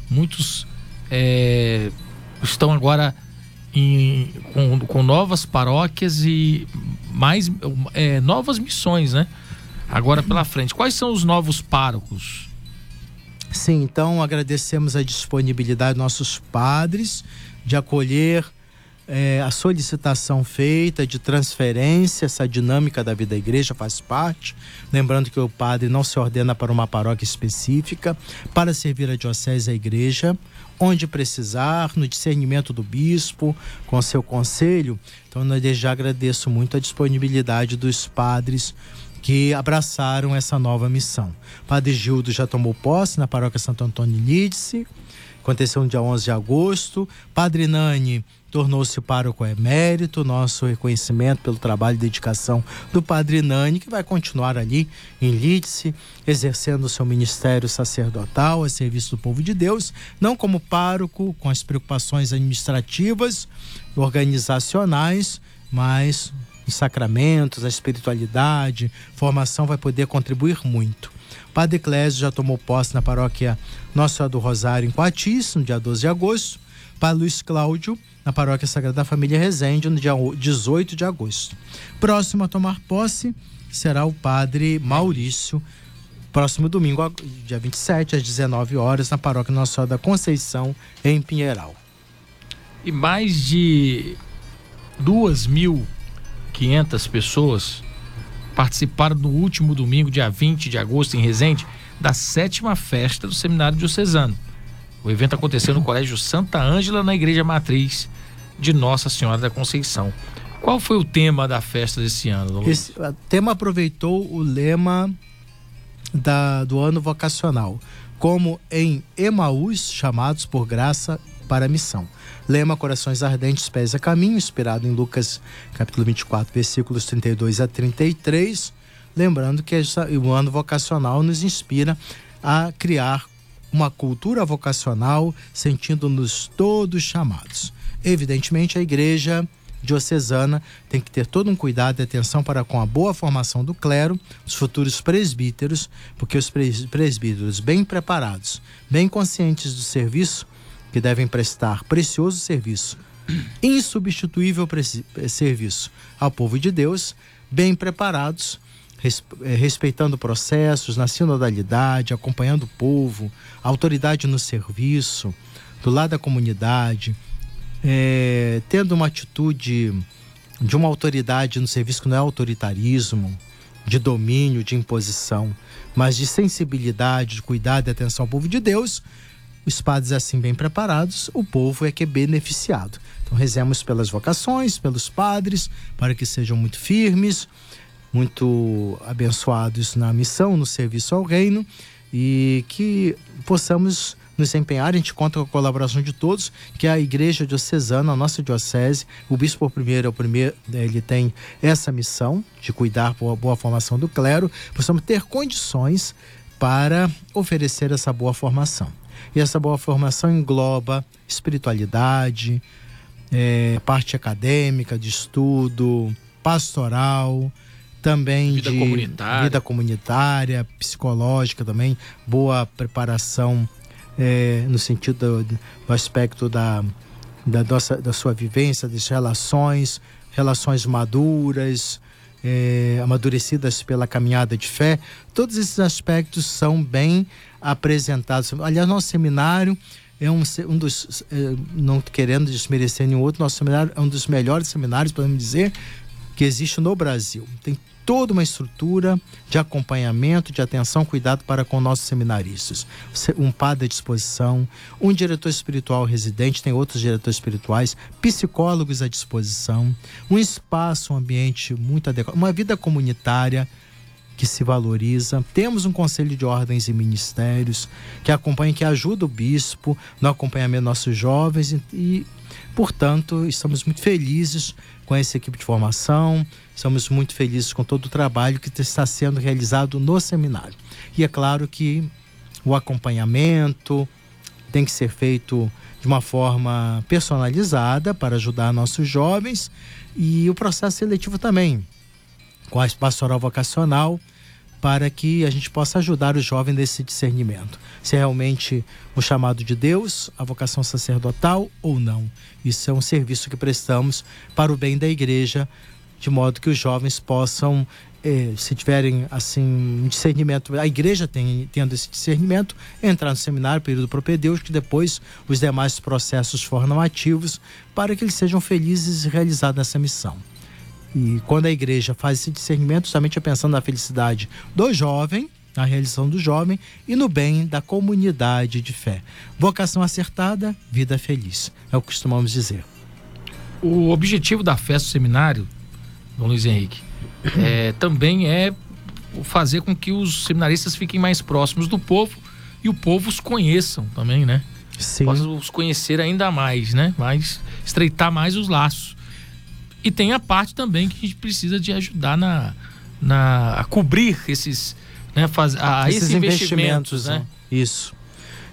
Muitos é, estão agora em, com, com, novas paróquias e mais é, novas missões, né? Agora pela frente. Quais são os novos párocos? Sim, então agradecemos a disponibilidade dos nossos padres de acolher é, a solicitação feita de transferência, essa dinâmica da vida da igreja faz parte. Lembrando que o padre não se ordena para uma paróquia específica, para servir a diocese e a igreja, onde precisar, no discernimento do bispo, com seu conselho. Então, eu já agradeço muito a disponibilidade dos padres que abraçaram essa nova missão. Padre Gildo já tomou posse na paróquia Santo Antônio Lídice, aconteceu no dia 11 de agosto. Padre Nani tornou-se pároco emérito, nosso reconhecimento pelo trabalho e dedicação do Padre Nani, que vai continuar ali em Lídice, exercendo o seu ministério sacerdotal a serviço do povo de Deus, não como pároco, com as preocupações administrativas, organizacionais, mas os sacramentos, a espiritualidade, formação vai poder contribuir muito. Padre Clésio já tomou posse na paróquia Nossa Senhora do Rosário em Coatis, no dia 12 de agosto. Padre Luiz Cláudio na Paróquia Sagrada Família Resende, no dia 18 de agosto. Próximo a tomar posse será o Padre Maurício, próximo domingo, dia 27, às 19 horas, na Paróquia Nossa Senhora da Conceição, em Pinheiral. E mais de 2.500 pessoas participaram no último domingo, dia 20 de agosto, em Resende, da sétima festa do Seminário Diocesano. O evento aconteceu no Colégio Santa Ângela, na Igreja Matriz de Nossa Senhora da Conceição. Qual foi o tema da festa desse ano? Esse o tema aproveitou o lema da, do ano vocacional, como em Emaús, chamados por graça para a missão. Lema Corações Ardentes, Pés a Caminho, inspirado em Lucas capítulo 24, versículos 32 a 33. Lembrando que essa, o ano vocacional nos inspira a criar uma cultura vocacional, sentindo-nos todos chamados. Evidentemente, a igreja diocesana tem que ter todo um cuidado e atenção para com a boa formação do clero, os futuros presbíteros, porque os presbíteros bem preparados, bem conscientes do serviço que devem prestar precioso serviço, insubstituível serviço ao povo de Deus, bem preparados, eh, respeitando processos na sinodalidade, acompanhando o povo, autoridade no serviço, do lado da comunidade, é, tendo uma atitude de uma autoridade no serviço que não é autoritarismo, de domínio, de imposição, mas de sensibilidade, de cuidado e atenção ao povo de Deus, os padres assim bem preparados, o povo é que é beneficiado. Então rezemos pelas vocações, pelos padres, para que sejam muito firmes, muito abençoados na missão, no serviço ao reino e que possamos nos empenhar. A gente conta com a colaboração de todos, que é a Igreja Diocesana, a nossa diocese. O bispo primeiro é o primeiro, ele tem essa missão de cuidar por boa formação do clero. Possamos ter condições para oferecer essa boa formação. E essa boa formação engloba espiritualidade, é, parte acadêmica, de estudo, pastoral, também vida de comunitária. vida comunitária, psicológica também, boa preparação é, no sentido do, do aspecto da, da, nossa, da sua vivência, das relações, relações maduras, é, amadurecidas pela caminhada de fé. Todos esses aspectos são bem apresentados. Aliás, nosso seminário é um, um dos, é, não querendo desmerecer nenhum outro, nosso seminário é um dos melhores seminários, podemos dizer, que existe no Brasil. Tem toda uma estrutura de acompanhamento, de atenção, cuidado para com nossos seminaristas. Um padre à disposição, um diretor espiritual residente, tem outros diretores espirituais, psicólogos à disposição, um espaço, um ambiente muito adequado, uma vida comunitária que se valoriza. Temos um conselho de ordens e ministérios que acompanha, que ajuda o bispo no acompanhamento dos nossos jovens e, e portanto, estamos muito felizes com essa equipe de formação, estamos muito felizes com todo o trabalho que está sendo realizado no seminário. E é claro que o acompanhamento tem que ser feito de uma forma personalizada para ajudar nossos jovens e o processo seletivo também, com a pastoral vocacional, para que a gente possa ajudar o jovem nesse discernimento. Se é realmente o chamado de Deus, a vocação sacerdotal ou não. Isso é um serviço que prestamos para o bem da igreja, de modo que os jovens possam eh, se tiverem assim um discernimento, a igreja tem, tendo esse discernimento, entrar no seminário, período propedêutico, que depois os demais processos formativos, para que eles sejam felizes e realizados nessa missão. E quando a igreja faz esse discernimento, somente é pensando na felicidade do jovem, na realização do jovem e no bem da comunidade de fé. Vocação acertada, vida feliz. É o que costumamos dizer. O objetivo da festa do seminário, Dom Luiz Henrique, é, também é fazer com que os seminaristas fiquem mais próximos do povo e o povo os conheçam também, né? Sim. Possam os conhecer ainda mais, né? Mais, estreitar mais os laços. E tem a parte também que a gente precisa de ajudar na, na a cobrir esses, né? Faz, a, esses, esses investimentos, investimentos, né? Isso.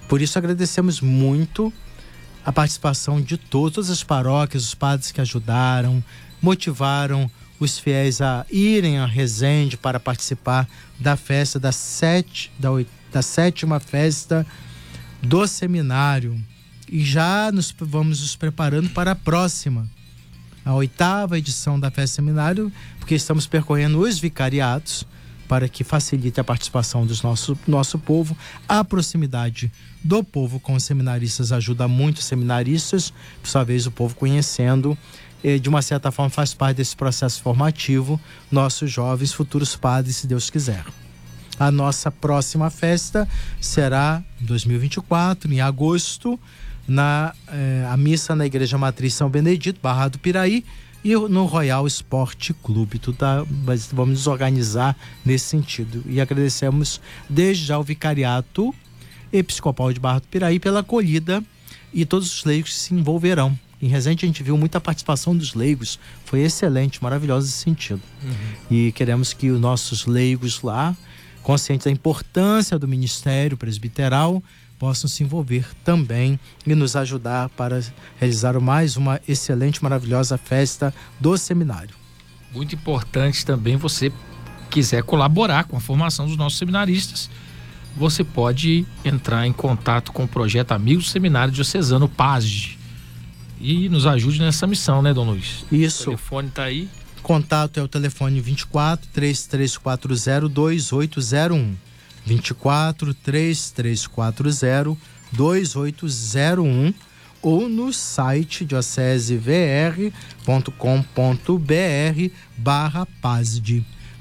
Por isso agradecemos muito a participação de todas as paróquias, os padres que ajudaram, motivaram os fiéis a irem a Resende para participar da festa da, sete, da, da sétima festa do seminário. E já nos vamos nos preparando para a próxima, a oitava edição da festa seminário, porque estamos percorrendo os vicariatos para que facilite a participação do nosso, nosso povo. A proximidade do povo com os seminaristas ajuda muito os seminaristas, por sua vez, o povo conhecendo de uma certa forma faz parte desse processo formativo, nossos jovens futuros padres, se Deus quiser. A nossa próxima festa será em 2024, em agosto, na eh, a missa na Igreja Matriz São Benedito, Barra do Piraí, e no Royal Esporte Clube. Tudo tá, mas vamos nos organizar nesse sentido. E agradecemos desde já o Vicariato Episcopal de Barra do Piraí pela acolhida e todos os leigos que se envolverão em Resende a gente viu muita participação dos leigos, foi excelente, maravilhoso esse sentido. Uhum. E queremos que os nossos leigos lá, conscientes da importância do ministério presbiteral, possam se envolver também e nos ajudar para realizar mais uma excelente, maravilhosa festa do seminário. Muito importante também você quiser colaborar com a formação dos nossos seminaristas, você pode entrar em contato com o projeto Amigos Seminário Diocesano PASD e nos ajude nessa missão, né, Dom Luiz? Isso. O telefone tá aí. Contato é o telefone 24 3340 2801. 24 3340 2801 ou no site diocesevr.com.br barra.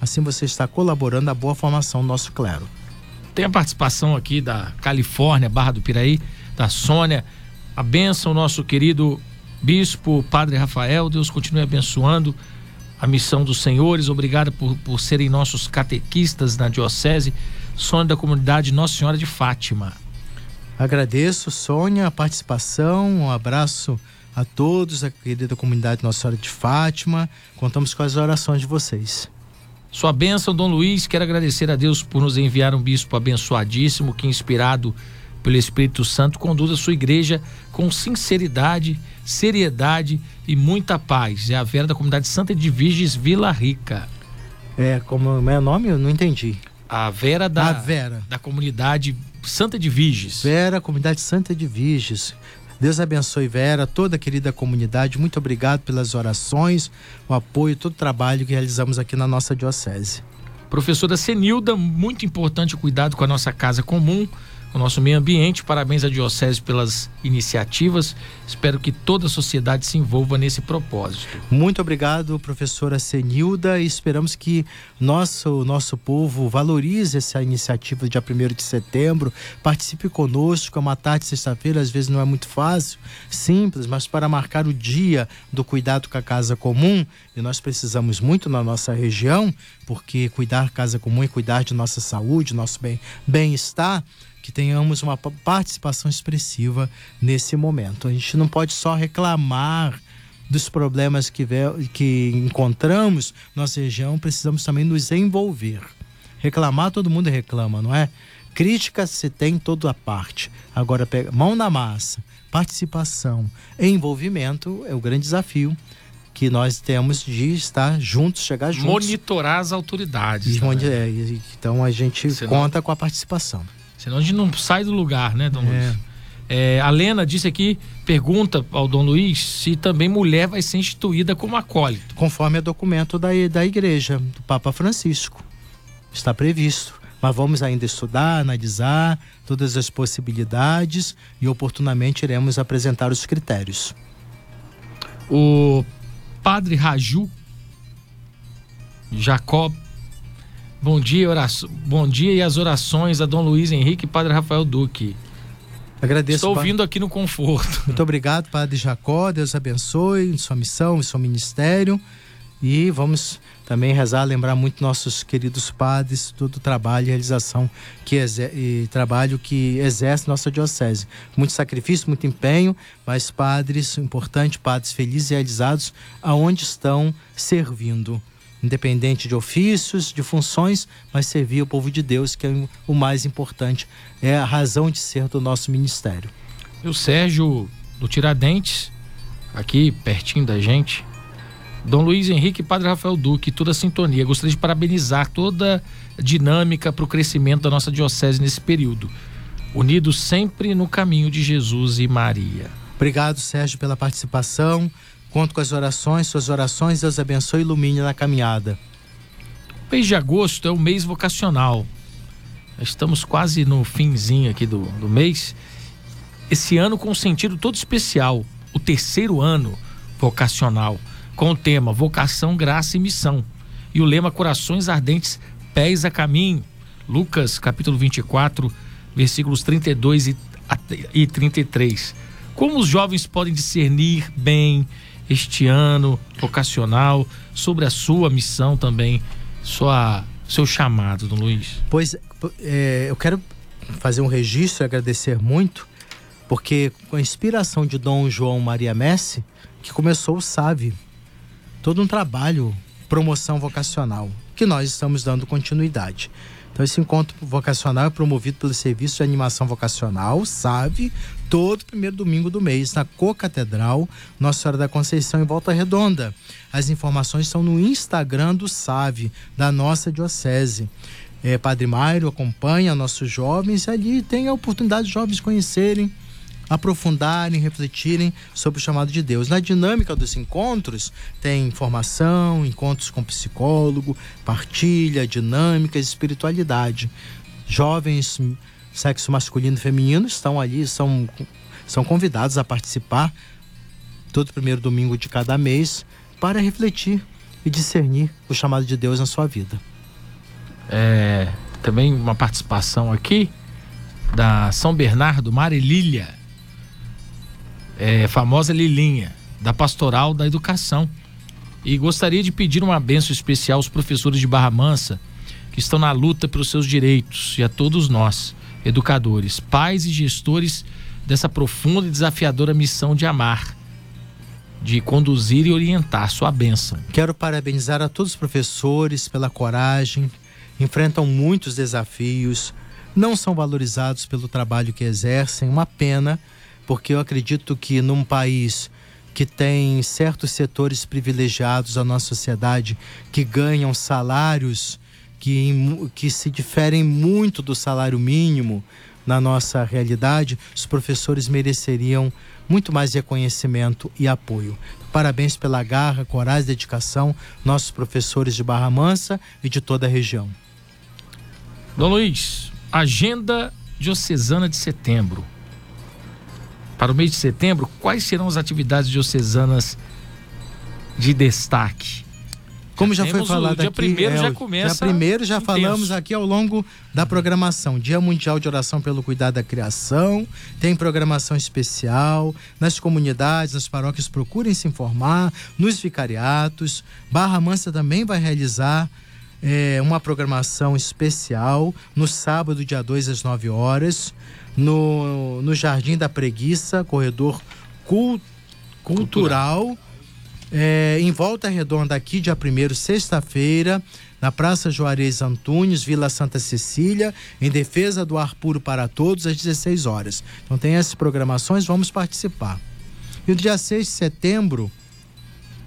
Assim você está colaborando à boa formação do nosso clero. Tem a participação aqui da Califórnia, Barra do Piraí, da Sônia. A benção, nosso querido Bispo, Padre Rafael, Deus continue abençoando a missão dos senhores. Obrigado por, por serem nossos catequistas na Diocese. Sônia da comunidade Nossa Senhora de Fátima. Agradeço, Sônia, a participação. Um abraço a todos, a querida comunidade Nossa Senhora de Fátima. Contamos com as orações de vocês. Sua bênção, Dom Luiz. Quero agradecer a Deus por nos enviar um bispo abençoadíssimo que, inspirado pelo Espírito Santo, conduz a sua igreja com sinceridade seriedade e muita paz. É a Vera da comunidade Santa de Virges Vila Rica. É, como é o nome? Eu não entendi. A Vera da, a Vera. da comunidade Santa de Virges. Vera, comunidade Santa de Virges. Deus abençoe Vera, toda a querida comunidade. Muito obrigado pelas orações, o apoio, todo o trabalho que realizamos aqui na nossa diocese. Professora Senilda, muito importante o cuidado com a nossa casa comum, o nosso meio ambiente. Parabéns à Diocese pelas iniciativas. Espero que toda a sociedade se envolva nesse propósito. Muito obrigado, professora Senilda, e esperamos que nosso, nosso povo valorize essa iniciativa do dia 1 de setembro. Participe conosco, é uma tarde sexta-feira, às vezes não é muito fácil, simples, mas para marcar o dia do cuidado com a casa comum, e nós precisamos muito na nossa região, porque cuidar casa comum é cuidar de nossa saúde, nosso bem-estar. Bem que tenhamos uma participação expressiva nesse momento. A gente não pode só reclamar dos problemas que, que encontramos na nossa região, precisamos também nos envolver. Reclamar, todo mundo reclama, não é? Crítica se tem toda a parte. Agora, pega, mão na massa, participação, envolvimento é o grande desafio que nós temos de estar juntos, chegar juntos. Monitorar as autoridades. E, né? é, então a gente Senão... conta com a participação. Senão a gente não sai do lugar, né, Dom é. Luiz? É, a Lena disse aqui, pergunta ao Dom Luiz se também mulher vai ser instituída como acólito. Conforme o documento da, da igreja, do Papa Francisco. Está previsto. Mas vamos ainda estudar, analisar todas as possibilidades e oportunamente iremos apresentar os critérios. O padre Raju Jacob Bom dia, bom dia e as orações a Dom Luiz Henrique e Padre Rafael Duque. Agradeço. Estou ouvindo aqui no conforto. Muito obrigado, Padre Jacó. Deus abençoe em sua missão, em seu ministério. E vamos também rezar, lembrar muito nossos queridos padres, todo o trabalho e realização que e trabalho que exerce nossa diocese. Muito sacrifício, muito empenho, mas padres importantes, padres felizes e realizados aonde estão servindo independente de ofícios, de funções, mas servir o povo de Deus, que é o mais importante, é a razão de ser do nosso ministério. E o Sérgio do Tiradentes, aqui pertinho da gente, Dom Luiz Henrique e Padre Rafael Duque, toda a sintonia. Gostaria de parabenizar toda a dinâmica para o crescimento da nossa diocese nesse período. Unidos sempre no caminho de Jesus e Maria. Obrigado, Sérgio, pela participação. Conto com as orações, suas orações, Deus abençoe e ilumine na caminhada. O mês de agosto é o mês vocacional. Estamos quase no finzinho aqui do, do mês. Esse ano com um sentido todo especial. O terceiro ano vocacional, com o tema Vocação, Graça e Missão. E o lema Corações Ardentes, Pés a Caminho. Lucas, capítulo 24, versículos 32 e 33. Como os jovens podem discernir bem este ano vocacional, sobre a sua missão também, sua, seu chamado, Dom Luiz. Pois é, eu quero fazer um registro e agradecer muito, porque com a inspiração de Dom João Maria Messi, que começou o SAVE, todo um trabalho, promoção vocacional, que nós estamos dando continuidade. Então, esse encontro vocacional é promovido pelo Serviço de Animação Vocacional, SAVE, todo primeiro domingo do mês, na Co-Catedral, Nossa Senhora da Conceição, em Volta Redonda. As informações estão no Instagram do SAVE, da nossa Diocese. É, Padre Mairo acompanha nossos jovens e ali tem a oportunidade de jovens conhecerem aprofundarem, refletirem sobre o chamado de Deus. Na dinâmica dos encontros, tem informação, encontros com psicólogo, partilha, dinâmicas, espiritualidade. Jovens, sexo masculino e feminino, estão ali, são, são convidados a participar todo primeiro domingo de cada mês para refletir e discernir o chamado de Deus na sua vida. É, também uma participação aqui da São Bernardo Marilília é, famosa Lilinha, da Pastoral da Educação. E gostaria de pedir uma benção especial aos professores de Barra Mansa que estão na luta pelos seus direitos e a todos nós, educadores, pais e gestores dessa profunda e desafiadora missão de amar, de conduzir e orientar. Sua bênção. Quero parabenizar a todos os professores pela coragem, enfrentam muitos desafios, não são valorizados pelo trabalho que exercem, uma pena porque eu acredito que num país que tem certos setores privilegiados da nossa sociedade que ganham salários que, que se diferem muito do salário mínimo na nossa realidade, os professores mereceriam muito mais reconhecimento e apoio. Parabéns pela garra, coragem e dedicação, nossos professores de Barra Mansa e de toda a região. Dom Luiz, agenda diocesana de setembro. Para o mês de setembro, quais serão as atividades diocesanas de destaque? Como já, já foi falado o dia aqui, primeiro é, já começa. Dia primeiro já intenso. falamos aqui ao longo da programação. Dia Mundial de Oração pelo Cuidado da Criação. Tem programação especial nas comunidades, nas paróquias. Procurem se informar. Nos vicariatos. Barra Mansa também vai realizar é, uma programação especial no sábado, dia 2 às 9 horas. No, no Jardim da Preguiça, corredor cult, cultural. cultural é, em Volta Redonda, aqui, dia 1 sexta-feira, na Praça Juarez Antunes, Vila Santa Cecília, em defesa do ar puro para todos, às 16 horas. Então tem essas programações, vamos participar. E no dia 6 de setembro,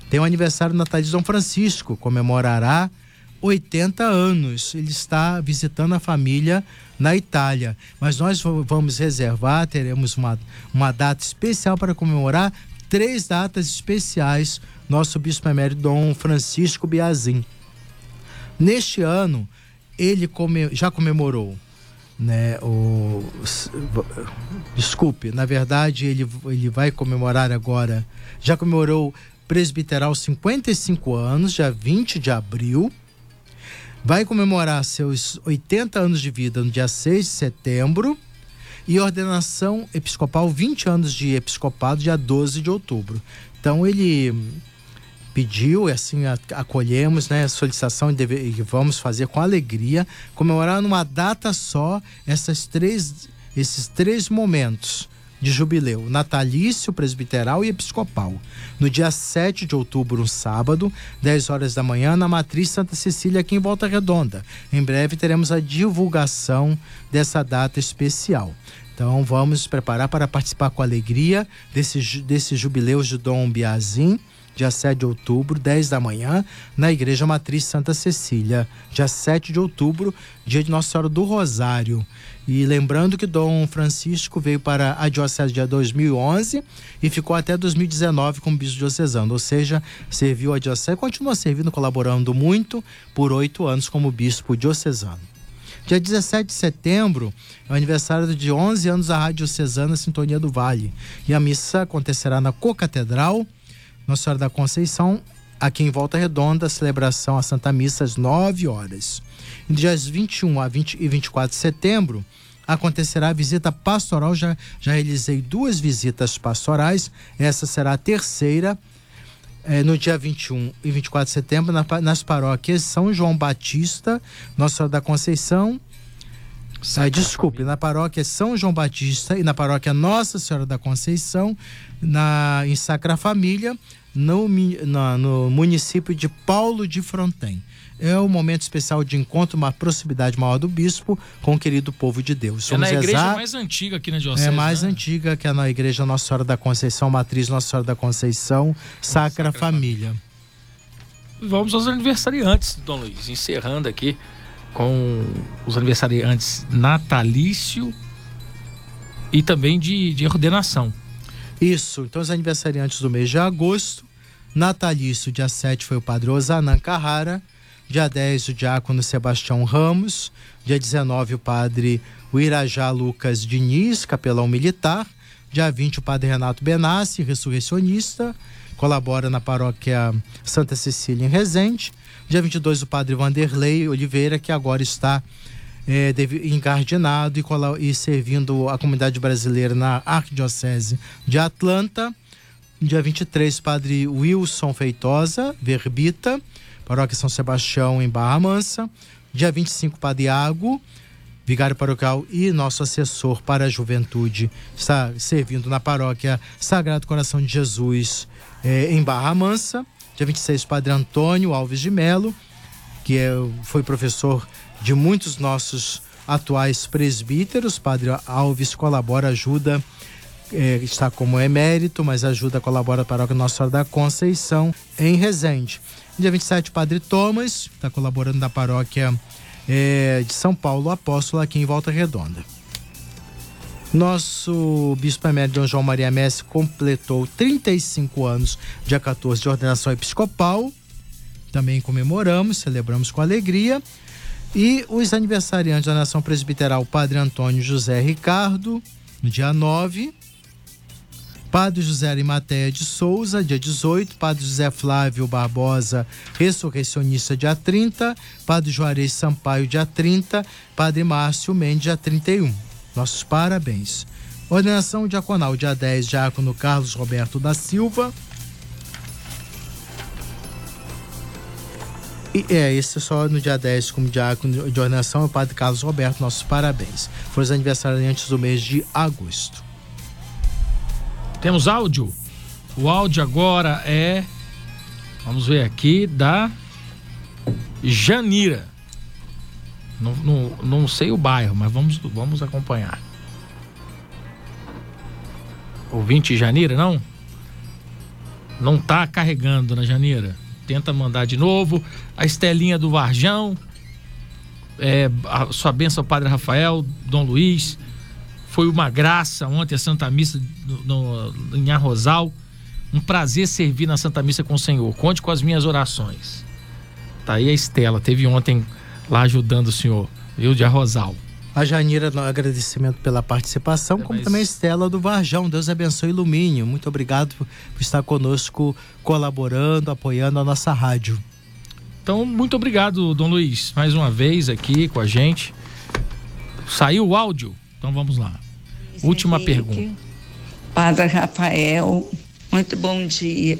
tem o aniversário natalício de São Francisco, comemorará 80 anos. Ele está visitando a família na Itália. Mas nós vamos reservar, teremos uma, uma data especial para comemorar três datas especiais nosso bispo emérito Dom Francisco Biazin. Neste ano, ele come, já comemorou, né, o, desculpe, na verdade ele, ele vai comemorar agora, já comemorou presbiteral 55 anos, dia 20 de abril, vai comemorar seus 80 anos de vida no dia 6 de setembro e ordenação episcopal 20 anos de episcopado dia 12 de outubro. Então ele pediu, e assim acolhemos né, a solicitação e, deve, e vamos fazer com alegria, comemorar numa data só essas três, esses três momentos de jubileu, natalício, presbiteral e episcopal. No dia 7 de outubro, um sábado, 10 horas da manhã, na Matriz Santa Cecília, aqui em Volta Redonda. Em breve teremos a divulgação dessa data especial. Então vamos preparar para participar com alegria desse, desse jubileu de Dom Biazin dia 7 de outubro, 10 da manhã, na Igreja Matriz Santa Cecília. Dia 7 de outubro, dia de Nossa Senhora do Rosário. E lembrando que Dom Francisco veio para a Diocese dia 2011 e ficou até 2019 como bispo diocesano, ou seja, serviu a Diocese, continua servindo, colaborando muito por oito anos como bispo diocesano. Dia 17 de setembro é o aniversário de 11 anos da Rádio Diocesana Sintonia do Vale. E a missa acontecerá na Co-Catedral, nossa Senhora da Conceição, aqui em Volta Redonda, celebração à Santa Missa às 9 horas. Em dias 21 a 20 e 24 de setembro, acontecerá a visita pastoral. Já, já realizei duas visitas pastorais, essa será a terceira. É, no dia 21 e 24 de setembro, na, nas paróquias São João Batista, Nossa Senhora da Conceição. Ah, desculpe, na paróquia São João Batista e na paróquia Nossa Senhora da Conceição, na, em Sacra Família, no, na, no município de Paulo de Fronten. É um momento especial de encontro, uma proximidade maior do bispo com o querido povo de Deus. Somos é na igreja mais antiga aqui na Diocese. É mais né? antiga que é na igreja Nossa Senhora da Conceição, Matriz Nossa Senhora da Conceição, Sacra, Sacra Família. Família. Vamos aos aniversariantes, Dom Luiz, encerrando aqui com os aniversariantes natalício e também de, de ordenação. Isso, então os aniversariantes do mês de agosto, natalício, dia 7 foi o padre Osanan Carrara, dia 10 o diácono Sebastião Ramos, dia 19 o padre Uirajá Lucas Diniz, capelão militar, dia 20 o padre Renato Benassi, ressurrecionista, colabora na paróquia Santa Cecília em Resende, dia 22 o padre Vanderlei Oliveira, que agora está é, encardinado e, e servindo a comunidade brasileira na Arquidiocese de Atlanta. Dia 23, Padre Wilson Feitosa, Verbita, Paróquia São Sebastião, em Barra Mansa. Dia 25, Padre Iago, vigário paroquial e nosso assessor para a juventude, está servindo na paróquia Sagrado Coração de Jesus, eh, em Barra Mansa. Dia 26, Padre Antônio Alves de Melo, que é, foi professor de muitos nossos atuais presbíteros. Padre Alves colabora, ajuda, é, está como emérito, mas ajuda, colabora para a Nossa Senhora da Conceição, em Resende. Dia 27, Padre Thomas, está colaborando na paróquia é, de São Paulo Apóstolo, aqui em Volta Redonda. Nosso bispo emérito Dom João Maria Messi completou 35 anos, dia 14, de ordenação episcopal. Também comemoramos, celebramos com alegria. E os aniversariantes da Nação Presbiteral, Padre Antônio José Ricardo, dia 9. Padre José Arimateia de Souza, dia 18. Padre José Flávio Barbosa, ressurreicionista, dia 30. Padre Juarez Sampaio, dia 30. Padre Márcio Mendes, dia 31. Nossos parabéns. Ordenação diaconal, dia 10, Diácono Carlos Roberto da Silva. E, é, esse é só no dia 10, como diácono de ordenação, é o Padre Carlos Roberto. Nossos parabéns. Foram os aniversariantes do mês de agosto. Temos áudio? O áudio agora é. Vamos ver aqui, da Janira. Não, não, não sei o bairro, mas vamos, vamos acompanhar. Ouvinte Janira, não? Não tá carregando, na Janira? Tenta mandar de novo. A Estelinha do Varjão. É, a sua benção, Padre Rafael, Dom Luiz. Foi uma graça ontem a Santa Missa no, no, em Arrozal. Um prazer servir na Santa Missa com o Senhor. Conte com as minhas orações. Tá aí a Estela. Teve ontem lá ajudando o senhor, viu, de Arrozal. A Janira, agradecimento pela participação, é, como mas... também a Estela do Varjão. Deus abençoe e ilumine. Muito obrigado por estar conosco, colaborando, apoiando a nossa rádio. Então, muito obrigado, Dom Luiz, mais uma vez aqui com a gente. Saiu o áudio? Então vamos lá. Última pergunta. Padre Rafael, muito bom dia.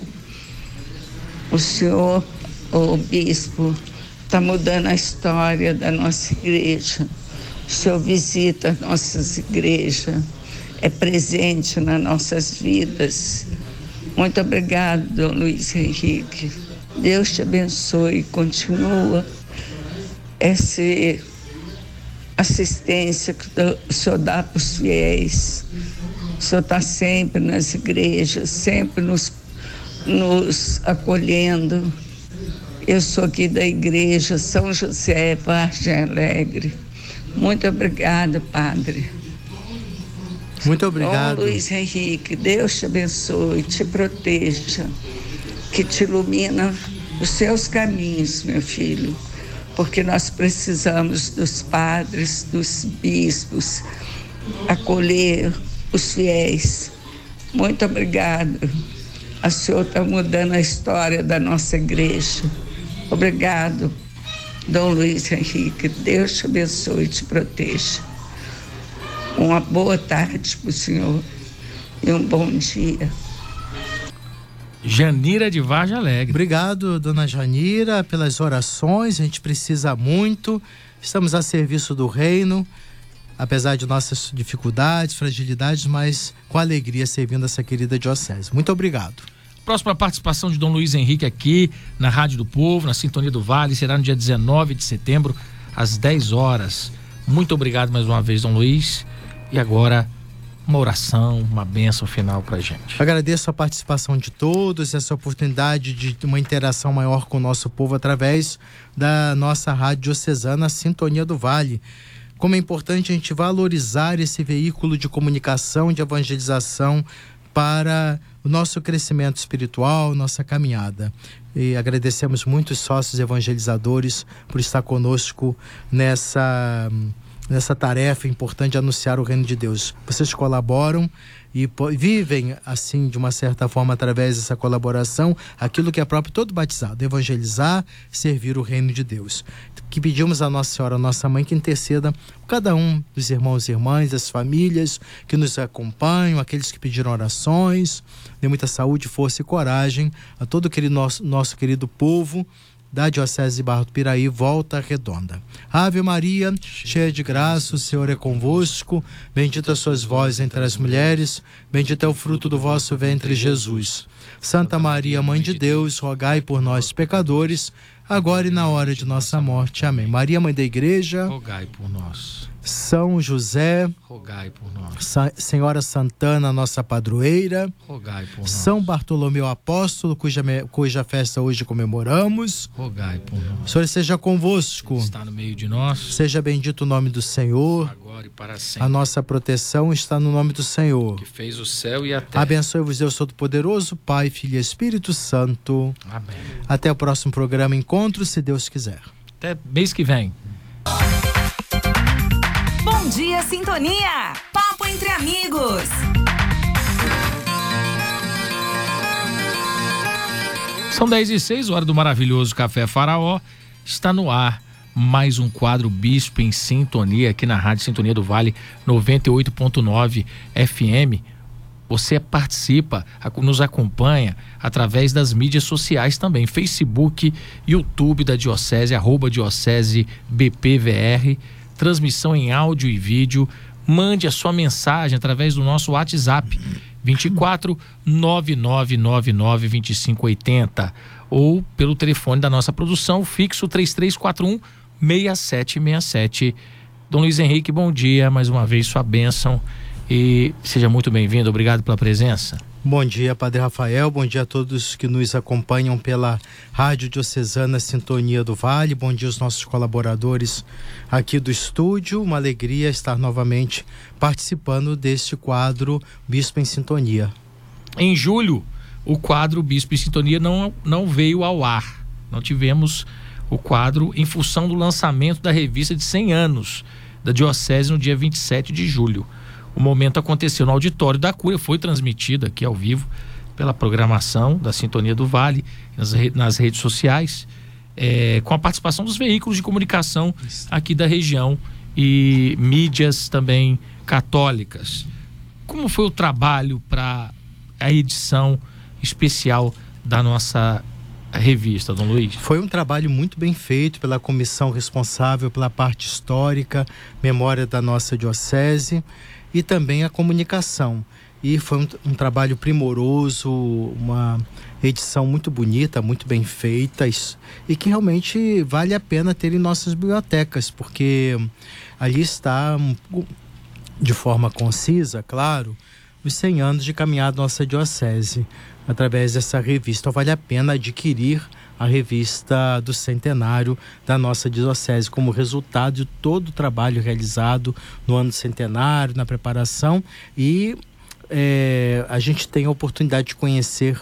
O senhor, o bispo, está mudando a história da nossa igreja o Senhor visita nossas igrejas, é presente nas nossas vidas. Muito obrigado, Dom Luiz Henrique. Deus te abençoe e continua essa assistência que o Senhor dá para os fiéis. O Senhor está sempre nas igrejas, sempre nos, nos acolhendo. Eu sou aqui da igreja São José Vargem Alegre. Muito obrigada, Padre. Muito obrigado. Bom, Luiz Henrique, Deus te abençoe, te proteja, que te ilumina os seus caminhos, meu filho, porque nós precisamos dos padres, dos bispos, acolher os fiéis. Muito obrigada. A senhora está mudando a história da nossa igreja. Obrigado Dom Luiz Henrique, Deus te abençoe e te proteja. Uma boa tarde para o senhor e um bom dia. Janira de Vargem Alegre. Obrigado, dona Janira, pelas orações. A gente precisa muito. Estamos a serviço do reino, apesar de nossas dificuldades, fragilidades, mas com alegria servindo essa querida diocese. Muito obrigado. Próxima participação de Dom Luiz Henrique aqui na Rádio do Povo, na Sintonia do Vale, será no dia 19 de setembro, às 10 horas. Muito obrigado mais uma vez, Dom Luiz. E agora, uma oração, uma bênção final pra gente. Agradeço a participação de todos, essa oportunidade de uma interação maior com o nosso povo através da nossa Rádio Diocesana Sintonia do Vale como é importante a gente valorizar esse veículo de comunicação, de evangelização para o nosso crescimento espiritual, nossa caminhada. E agradecemos muito os sócios evangelizadores por estar conosco nessa nessa tarefa importante de anunciar o reino de Deus. Vocês colaboram e vivem assim de uma certa forma através dessa colaboração aquilo que é próprio todo batizado, evangelizar, servir o reino de Deus. Que pedimos a Nossa Senhora, a nossa mãe, que interceda por cada um dos irmãos e irmãs, das famílias que nos acompanham, aqueles que pediram orações, dê muita saúde, força e coragem a todo aquele nosso, nosso querido povo da Diocese de Barro do Piraí, Volta Redonda. Ave Maria, cheia de graça, o Senhor é convosco. Bendita sois vós entre as mulheres, bendito é o fruto do vosso ventre, Jesus. Santa Maria, Mãe de Deus, rogai por nós, pecadores, agora e na hora de nossa morte. Amém. Maria, Mãe da Igreja, rogai por nós. São José, rogai por nós. Sa Senhora Santana, nossa padroeira, rogai por nós. São Bartolomeu Apóstolo, cuja, cuja festa hoje comemoramos, rogai por nós. O Senhor seja convosco. Ele está no meio de nós. Seja bendito o nome do Senhor. Agora e para sempre. A nossa proteção está no nome do Senhor. Que fez o céu e a terra. Abençoe-vos Deus Todo-Poderoso, Pai, Filho e Espírito Santo. Amém. Até o próximo programa Encontro, se Deus quiser. Até mês que vem. Bom dia, Sintonia! Papo entre amigos! São 10 e 6, hora do maravilhoso Café Faraó. Está no ar mais um quadro Bispo em Sintonia aqui na Rádio Sintonia do Vale 98.9 FM. Você participa, nos acompanha através das mídias sociais também, Facebook, YouTube da Diocese, arroba Diocese BPVR, transmissão em áudio e vídeo. Mande a sua mensagem através do nosso WhatsApp 24 9999 2580 ou pelo telefone da nossa produção fixo 3341 6767. Dom Luiz Henrique, bom dia, mais uma vez sua bênção e seja muito bem-vindo. Obrigado pela presença. Bom dia, Padre Rafael. Bom dia a todos que nos acompanham pela Rádio Diocesana Sintonia do Vale. Bom dia aos nossos colaboradores aqui do estúdio. Uma alegria estar novamente participando deste quadro Bispo em Sintonia. Em julho, o quadro Bispo em Sintonia não, não veio ao ar. Não tivemos o quadro em função do lançamento da revista de 100 anos da Diocese no dia 27 de julho. O momento aconteceu no auditório da Cura, foi transmitido aqui ao vivo pela programação da Sintonia do Vale, nas, nas redes sociais, é, com a participação dos veículos de comunicação aqui da região e mídias também católicas. Como foi o trabalho para a edição especial da nossa revista, Dom Luiz? Foi um trabalho muito bem feito pela comissão responsável pela parte histórica, memória da nossa diocese e também a comunicação. E foi um, um trabalho primoroso, uma edição muito bonita, muito bem feita e que realmente vale a pena ter em nossas bibliotecas, porque ali está, de forma concisa, claro, os 100 anos de caminhada da nossa diocese através dessa revista. Vale a pena adquirir a revista do centenário da nossa diocese, como resultado de todo o trabalho realizado no ano centenário, na preparação. E é, a gente tem a oportunidade de conhecer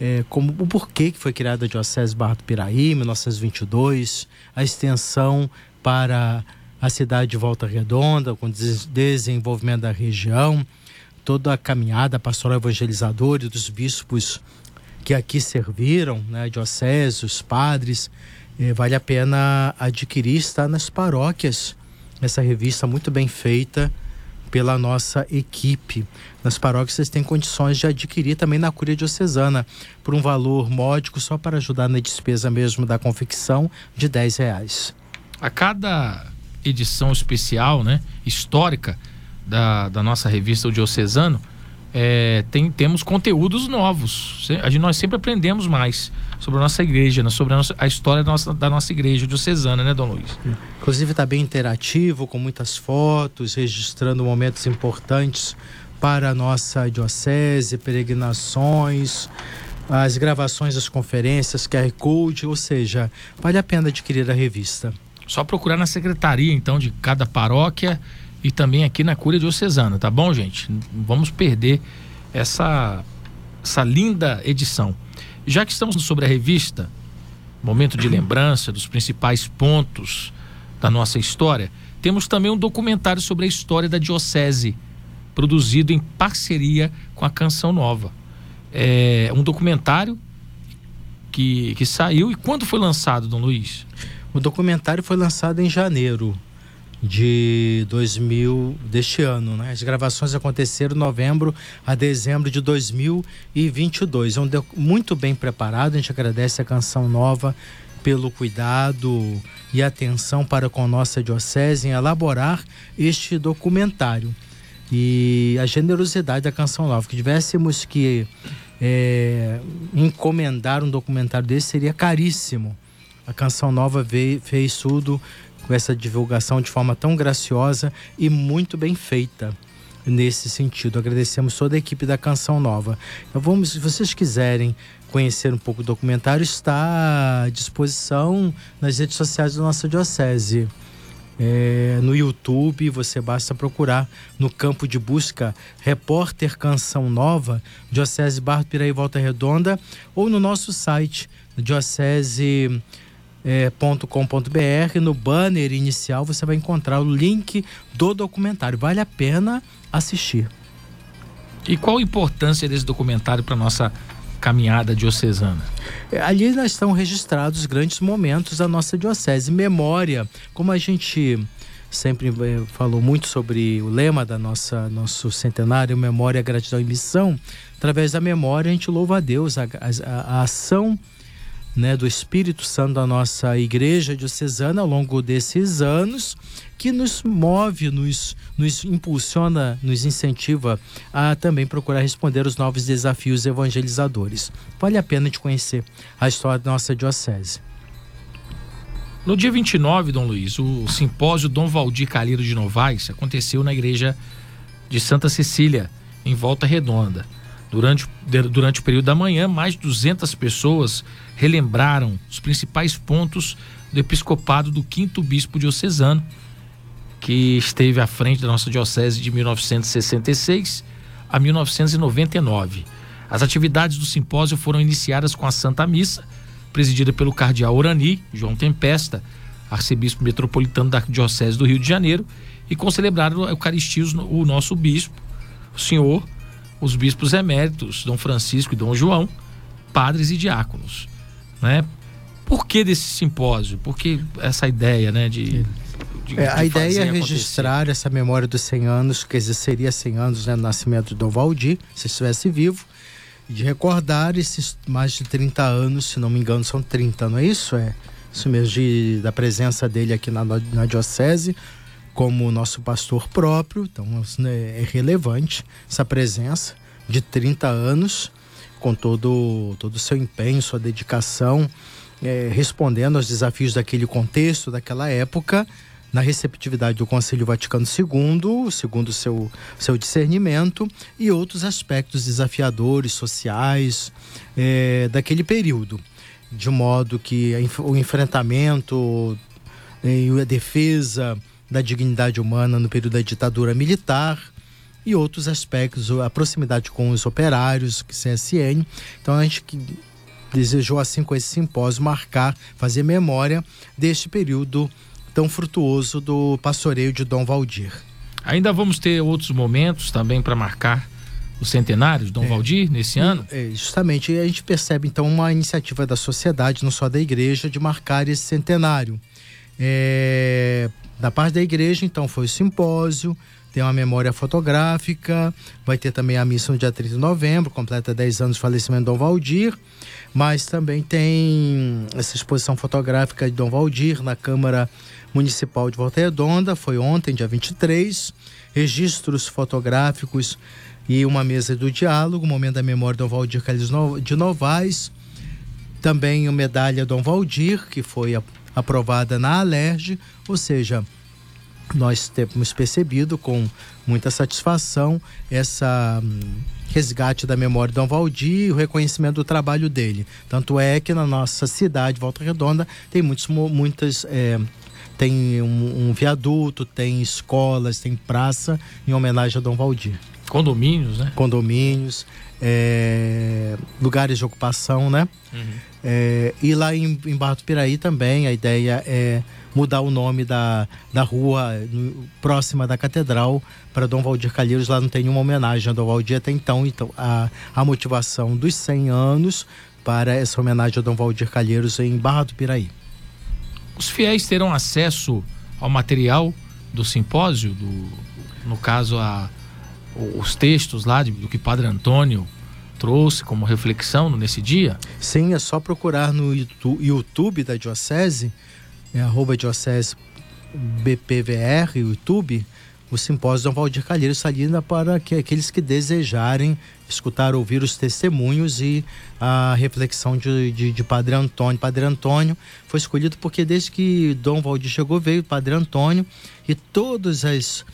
é, como o porquê que foi criada a Diocese Barra do Piraí, 1922, a extensão para a cidade de Volta Redonda, com desenvolvimento da região, toda a caminhada pastoral evangelizadora dos bispos que aqui serviram, né, dioceses, padres, eh, vale a pena adquirir, está nas paróquias, essa revista muito bem feita pela nossa equipe. Nas paróquias vocês têm condições de adquirir também na Cúria Diocesana, por um valor módico, só para ajudar na despesa mesmo da confecção, de 10 reais. A cada edição especial, né, histórica da, da nossa revista O Diocesano, é, tem, temos conteúdos novos. A gente, nós sempre aprendemos mais sobre a nossa igreja, né? sobre a, nossa, a história da nossa, da nossa igreja diocesana, né, Dom Luiz? Inclusive está bem interativo, com muitas fotos, registrando momentos importantes para a nossa diocese, peregrinações, as gravações das conferências, QR Code, ou seja, vale a pena adquirir a revista. Só procurar na secretaria, então, de cada paróquia e também aqui na Cúria Diocesana, tá bom, gente? Vamos perder essa, essa linda edição. Já que estamos sobre a revista, momento de lembrança dos principais pontos da nossa história, temos também um documentário sobre a história da Diocese, produzido em parceria com a Canção Nova. É um documentário que, que saiu e quando foi lançado, Dom Luiz? O documentário foi lançado em janeiro de 2000 deste ano, né? As gravações aconteceram de novembro a dezembro de 2022. É um muito bem preparado. A gente agradece a canção nova pelo cuidado e atenção para com nossa diocese em elaborar este documentário e a generosidade da canção nova. Que tivéssemos que é, encomendar um documentário desse seria caríssimo. A canção nova veio, fez tudo com essa divulgação de forma tão graciosa e muito bem feita nesse sentido. Agradecemos toda a equipe da Canção Nova. Então vamos, se vocês quiserem conhecer um pouco do documentário, está à disposição nas redes sociais da nossa diocese. É, no YouTube, você basta procurar no campo de busca Repórter Canção Nova, Diocese Barro Piraí Volta Redonda, ou no nosso site, diocese é, .com.br. No banner inicial você vai encontrar o link do documentário. Vale a pena assistir. E qual a importância desse documentário para nossa caminhada diocesana? É, ali estão registrados grandes momentos da nossa diocese. Memória, como a gente sempre é, falou muito sobre o lema da nossa nosso centenário, memória, gratidão e missão. Através da memória a gente louva a Deus, a, a, a ação né, do Espírito Santo da nossa igreja diocesana ao longo desses anos, que nos move, nos, nos impulsiona, nos incentiva a também procurar responder os novos desafios evangelizadores. Vale a pena de conhecer a história da nossa diocese. No dia 29, Dom Luiz, o simpósio Dom Valdir Calheiro de Novaes aconteceu na igreja de Santa Cecília, em Volta Redonda. Durante, durante o período da manhã, mais de 200 pessoas relembraram os principais pontos do episcopado do quinto bispo diocesano, que esteve à frente da nossa diocese de 1966 a 1999. As atividades do simpósio foram iniciadas com a Santa Missa, presidida pelo cardeal Orani, João Tempesta, arcebispo metropolitano da diocese do Rio de Janeiro, e com celebrar a Eucaristia o nosso bispo, o senhor os bispos eméritos, Dom Francisco e Dom João, padres e diáconos, né? Por que desse simpósio? Por que essa ideia, né, de, de, é, a de ideia é registrar acontecer? essa memória dos 100 anos, que seria 100 anos né, do nascimento de Dom Valdir, se estivesse vivo, de recordar esses mais de 30 anos, se não me engano, são 30, não é isso? É isso mesmo, de, da presença dele aqui na, na Diocese, como nosso pastor próprio, então né, é relevante essa presença de 30 anos, com todo, todo o seu empenho, sua dedicação, é, respondendo aos desafios daquele contexto, daquela época, na receptividade do Conselho Vaticano II, segundo seu, seu discernimento, e outros aspectos desafiadores, sociais, é, daquele período. De modo que o enfrentamento e a defesa da dignidade humana no período da ditadura militar e outros aspectos, a proximidade com os operários, CSN. Então a gente desejou assim com esse simpósio marcar, fazer memória deste período tão frutuoso do pastoreio de Dom Valdir. Ainda vamos ter outros momentos também para marcar o centenário de Dom é, Valdir nesse ano? É, justamente, e a gente percebe então uma iniciativa da sociedade, não só da igreja, de marcar esse centenário. É, da parte da igreja, então, foi o simpósio, tem uma memória fotográfica, vai ter também a missa no dia 30 de novembro, completa 10 anos do falecimento de Dom Valdir, mas também tem essa exposição fotográfica de Dom Valdir na Câmara Municipal de Volta Redonda, foi ontem, dia 23, registros fotográficos e uma mesa do diálogo, momento da memória de Dom Valdir Calles de Novaes, também a medalha Dom Valdir, que foi aprovada na Alerj, ou seja, nós temos percebido com muita satisfação essa hum, resgate da memória de Dom Valdir e o reconhecimento do trabalho dele. Tanto é que na nossa cidade, Volta Redonda, tem muitos, muitas. É, tem um, um, viaduto, tem escolas, tem praça em homenagem a Dom Valdir. Condomínios, né? Condomínios, é, lugares de ocupação, né? Uhum. É, e lá em, em do Piraí também a ideia é mudar o nome da, da rua no, próxima da catedral para Dom Valdir Calheiros. Lá não tem nenhuma homenagem a Dom Valdir até então. Então, a, a motivação dos 100 anos para essa homenagem a Dom Valdir Calheiros em Barra do Piraí. Os fiéis terão acesso ao material do simpósio, do, no caso, a, os textos lá de, do que Padre Antônio trouxe como reflexão nesse dia? Sim, é só procurar no YouTube da Diocese, é arroba Diocese BPVR, YouTube, o simpósio Dom Valdir Calheiros Salina para que aqueles que desejarem escutar, ouvir os testemunhos e a reflexão de, de, de, Padre Antônio. Padre Antônio foi escolhido porque desde que Dom Valdir chegou veio Padre Antônio e todas as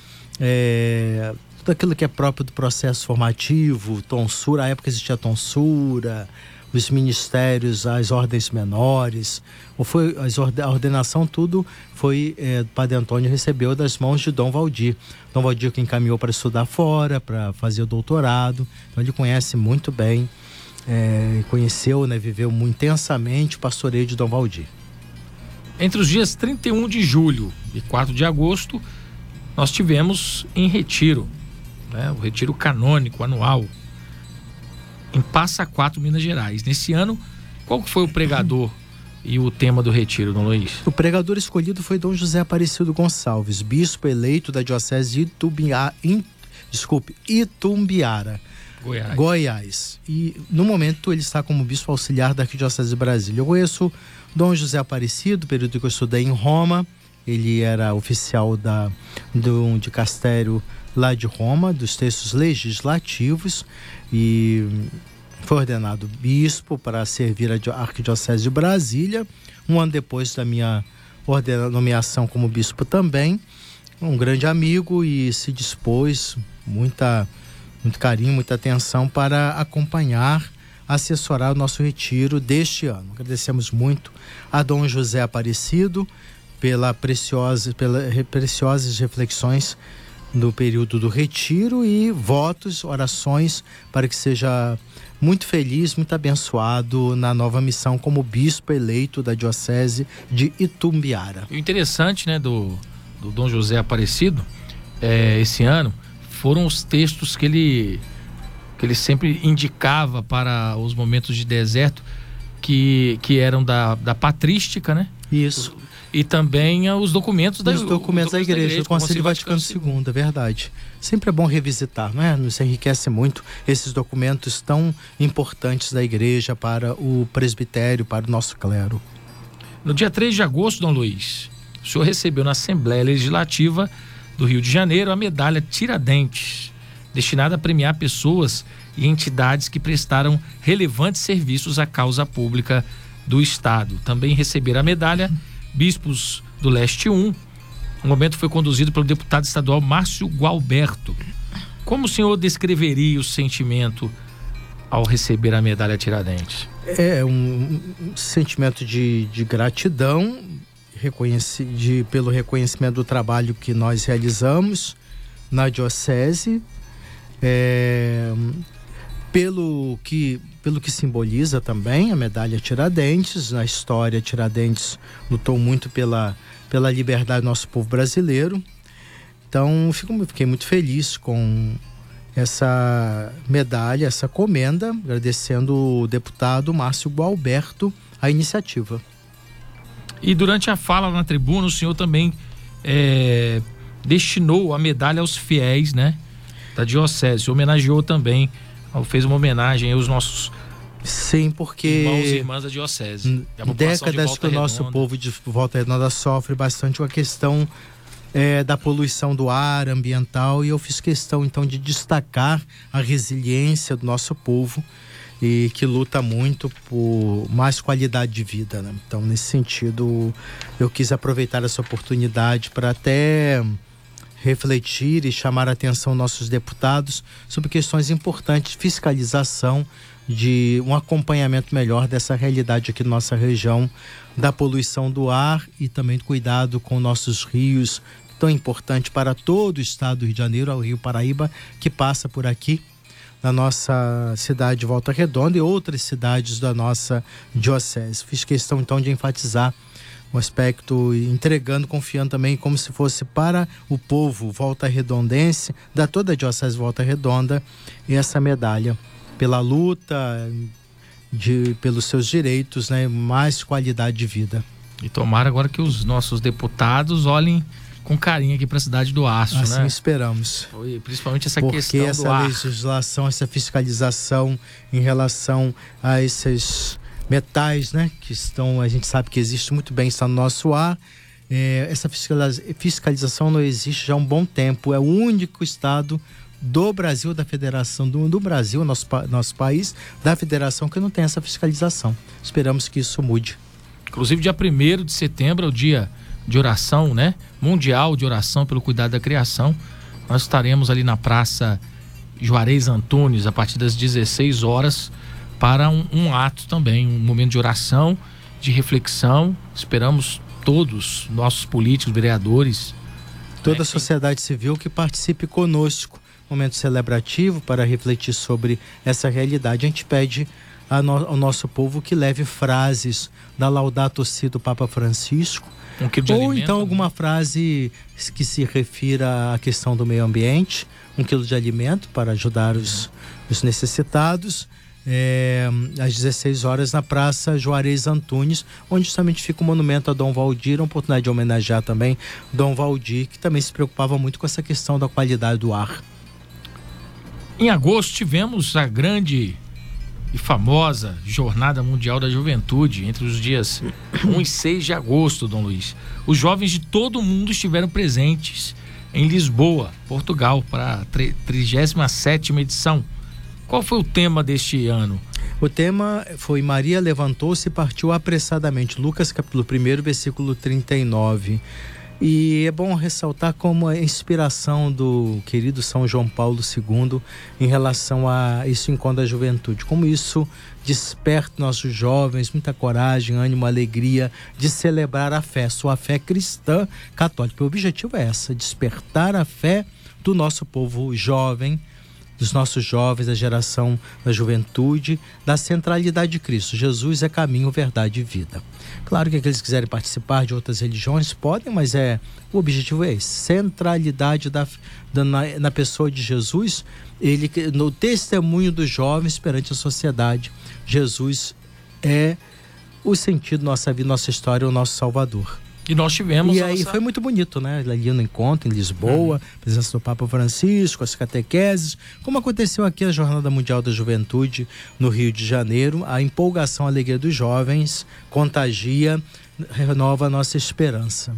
é, tudo aquilo que é próprio do processo formativo, tonsura, à época existia tonsura, os ministérios, as ordens menores, ou foi a ordenação, tudo foi é, Padre Antônio recebeu das mãos de Dom Valdir. Dom Valdir que encaminhou para estudar fora, para fazer o doutorado, então ele conhece muito bem, é, conheceu, né, viveu intensamente o pastoreio de Dom Valdir. Entre os dias 31 de julho e 4 de agosto, nós tivemos em retiro, né, o retiro canônico anual, em Passa Quatro, Minas Gerais. Nesse ano, qual foi o pregador e o tema do retiro, Dom Luiz? O pregador escolhido foi Dom José Aparecido Gonçalves, bispo eleito da Diocese de in, desculpe, Itumbiara. Goiás. Goiás. E no momento ele está como bispo auxiliar da Arquidiocese de Brasília. Eu conheço Dom José Aparecido, período que eu estudei em Roma. Ele era oficial da, do, de Castério lá de Roma, dos textos legislativos, e foi ordenado bispo para servir a Arquidiocese de Brasília. Um ano depois da minha nomeação como bispo também, um grande amigo e se dispôs, muita, muito carinho, muita atenção para acompanhar, assessorar o nosso retiro deste ano. Agradecemos muito a Dom José Aparecido pela preciosa, pelas preciosas reflexões no período do retiro e votos, orações para que seja muito feliz, muito abençoado na nova missão como bispo eleito da diocese de Itumbiara. o interessante, né, do, do Dom José Aparecido, é, esse ano, foram os textos que ele que ele sempre indicava para os momentos de deserto que, que eram da, da patrística, né? Isso e também os documentos da, os documentos da igreja, da igreja do Conselho Vaticano, Vaticano II, é verdade. Sempre é bom revisitar, não é? Nos enriquece muito esses documentos tão importantes da igreja para o presbitério, para o nosso clero. No dia 3 de agosto, Dom Luiz, o senhor recebeu na Assembleia Legislativa do Rio de Janeiro a medalha Tiradentes, destinada a premiar pessoas e entidades que prestaram relevantes serviços à causa pública do Estado. Também receber a medalha Bispos do Leste 1. O momento foi conduzido pelo deputado estadual Márcio Gualberto. Como o senhor descreveria o sentimento ao receber a medalha Tiradentes? É um sentimento de, de gratidão reconheci, de, pelo reconhecimento do trabalho que nós realizamos na Diocese. É, pelo que pelo que simboliza também a medalha Tiradentes. Na história, Tiradentes lutou muito pela, pela liberdade do nosso povo brasileiro. Então, fico, fiquei muito feliz com essa medalha, essa comenda, agradecendo o deputado Márcio Gualberto a iniciativa. E durante a fala na tribuna, o senhor também é, destinou a medalha aos fiéis, né? Da Diocese, homenageou também fez uma homenagem aos nossos Sim, porque irmãos e irmãs da diocese. Décadas que o nosso povo de Volta Redonda sofre bastante com a questão é, da poluição do ar ambiental e eu fiz questão então de destacar a resiliência do nosso povo e que luta muito por mais qualidade de vida. Né? Então, nesse sentido, eu quis aproveitar essa oportunidade para até refletir e chamar a atenção nossos deputados sobre questões importantes fiscalização, de um acompanhamento melhor dessa realidade aqui na nossa região, da poluição do ar e também cuidado com nossos rios, tão importante para todo o estado do Rio de Janeiro, o Rio Paraíba, que passa por aqui na nossa cidade de Volta Redonda e outras cidades da nossa diocese. Fiz questão então de enfatizar um aspecto entregando, confiando também como se fosse para o povo Volta Redondense, da toda a Diocese Volta Redonda, essa medalha pela luta de, pelos seus direitos, né, mais qualidade de vida. E tomara agora que os nossos deputados olhem com carinho aqui para a cidade do Aço, assim né? Esperamos. Principalmente essa Porque questão essa do ar. legislação, essa fiscalização em relação a esses metais, né, que estão, a gente sabe que existe muito bem, está no nosso ar. É, essa fiscalização não existe já há um bom tempo. É o único estado do Brasil, da federação do, do Brasil, nosso, nosso país, da federação que não tem essa fiscalização. Esperamos que isso mude. Inclusive, dia 1 de setembro é o dia de oração, né? Mundial de oração pelo cuidado da criação. Nós estaremos ali na Praça Juarez Antunes a partir das 16 horas para um, um ato também, um momento de oração, de reflexão. Esperamos todos, nossos políticos, vereadores. Toda né, a sociedade civil que participe conosco. Momento celebrativo para refletir sobre essa realidade. A gente pede ao nosso povo que leve frases da Laudato Si do Papa Francisco. Um quilo de ou alimento, então né? alguma frase que se refira à questão do meio ambiente, um quilo de alimento para ajudar os, os necessitados. É, às 16 horas na Praça Juarez Antunes, onde justamente fica o monumento a Dom Valdir, a oportunidade de homenagear também Dom Valdir, que também se preocupava muito com essa questão da qualidade do ar. Em agosto tivemos a grande e famosa Jornada Mundial da Juventude, entre os dias 1 e 6 de agosto, Dom Luiz. Os jovens de todo o mundo estiveram presentes em Lisboa, Portugal, para a 37 edição. Qual foi o tema deste ano? O tema foi Maria levantou-se e partiu apressadamente. Lucas capítulo 1, versículo 39. E é bom ressaltar como a inspiração do querido São João Paulo II em relação a esse encontro da juventude, como isso desperta nossos jovens muita coragem, ânimo, alegria de celebrar a fé, sua fé cristã católica. O objetivo é essa, despertar a fé do nosso povo jovem, dos nossos jovens, da geração da juventude, da centralidade de Cristo. Jesus é caminho, verdade e vida. Claro que aqueles que quiserem participar de outras religiões podem, mas é o objetivo é esse, centralidade da, da na, na, pessoa de Jesus, ele no testemunho dos jovens perante a sociedade. Jesus é o sentido da nossa vida, nossa história, o nosso Salvador. E nós tivemos. E aí nossa... foi muito bonito, né? Ali no encontro em Lisboa, uhum. presença do Papa Francisco, as catequeses, como aconteceu aqui a Jornada Mundial da Juventude no Rio de Janeiro, a empolgação, a alegria dos jovens contagia, renova a nossa esperança.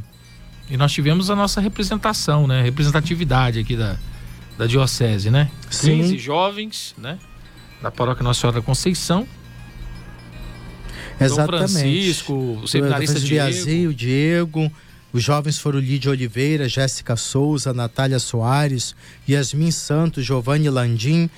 E nós tivemos a nossa representação, né? Representatividade aqui da, da Diocese, né? Sim. 15 jovens, né? Da Paróquia Nossa Senhora da Conceição Exatamente. Dom Francisco, o seminarista Diego. o Diego. Os jovens foram Lídia Oliveira, Jéssica Souza, Natália Soares, Yasmin Santos, Giovanni Landim,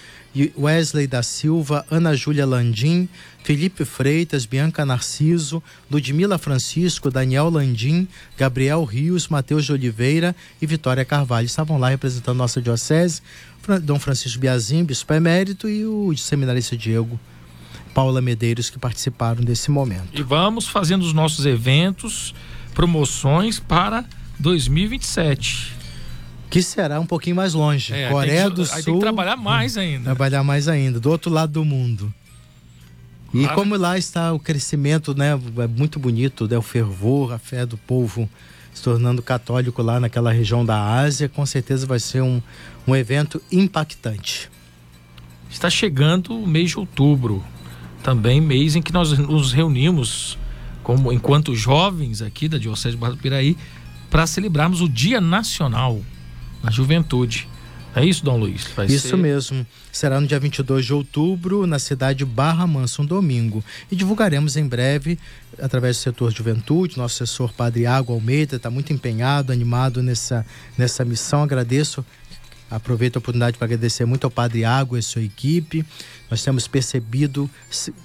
Wesley da Silva, Ana Júlia Landim, Felipe Freitas, Bianca Narciso, Ludmila Francisco, Daniel Landim, Gabriel Rios, Matheus de Oliveira e Vitória Carvalho. Estavam lá representando nossa diocese, Dom Francisco Biazim, Bispo Emérito e o seminarista Diego. Paula Medeiros que participaram desse momento. E vamos fazendo os nossos eventos, promoções para 2027. Que será um pouquinho mais longe. É, Coreia que, do Sul. Aí tem que trabalhar mais ainda. Trabalhar mais ainda, do outro lado do mundo. E claro. como lá está o crescimento, né? É muito bonito, né? O fervor, a fé do povo se tornando católico lá naquela região da Ásia, com certeza vai ser um, um evento impactante. Está chegando o mês de outubro, também mês em que nós nos reunimos como enquanto jovens aqui da Diocese de Barra do Piraí para celebrarmos o Dia Nacional da Juventude. É isso, Dom Luiz? Vai isso ser... mesmo. Será no dia 22 de outubro, na cidade de Barra Mansa, um domingo. E divulgaremos em breve, através do setor Juventude, nosso assessor Padre Água Almeida está muito empenhado, animado nessa, nessa missão. Agradeço Aproveito a oportunidade para agradecer muito ao Padre Água e sua equipe. Nós temos percebido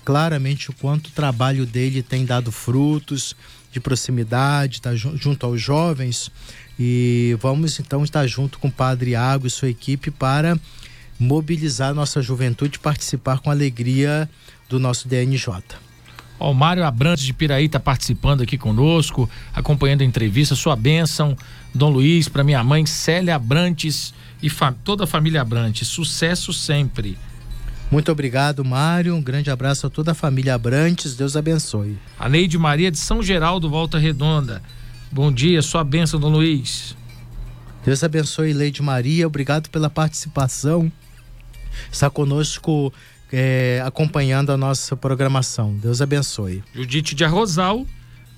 claramente o quanto o trabalho dele tem dado frutos de proximidade, está junto aos jovens. E vamos então estar junto com o Padre Água e sua equipe para mobilizar nossa juventude participar com alegria do nosso DNJ. o Mário Abrantes de Piraí está participando aqui conosco, acompanhando a entrevista. Sua bênção, Dom Luiz, para minha mãe Célia Abrantes e toda a família Abrantes. Sucesso sempre. Muito obrigado, Mário. Um grande abraço a toda a família Abrantes. Deus abençoe. A Neide Maria de São Geraldo, Volta Redonda. Bom dia, sua bênção, Dom Luiz. Deus abençoe, Leide Maria. Obrigado pela participação. Está conosco é, acompanhando a nossa programação. Deus abençoe. Judite de Arrozal.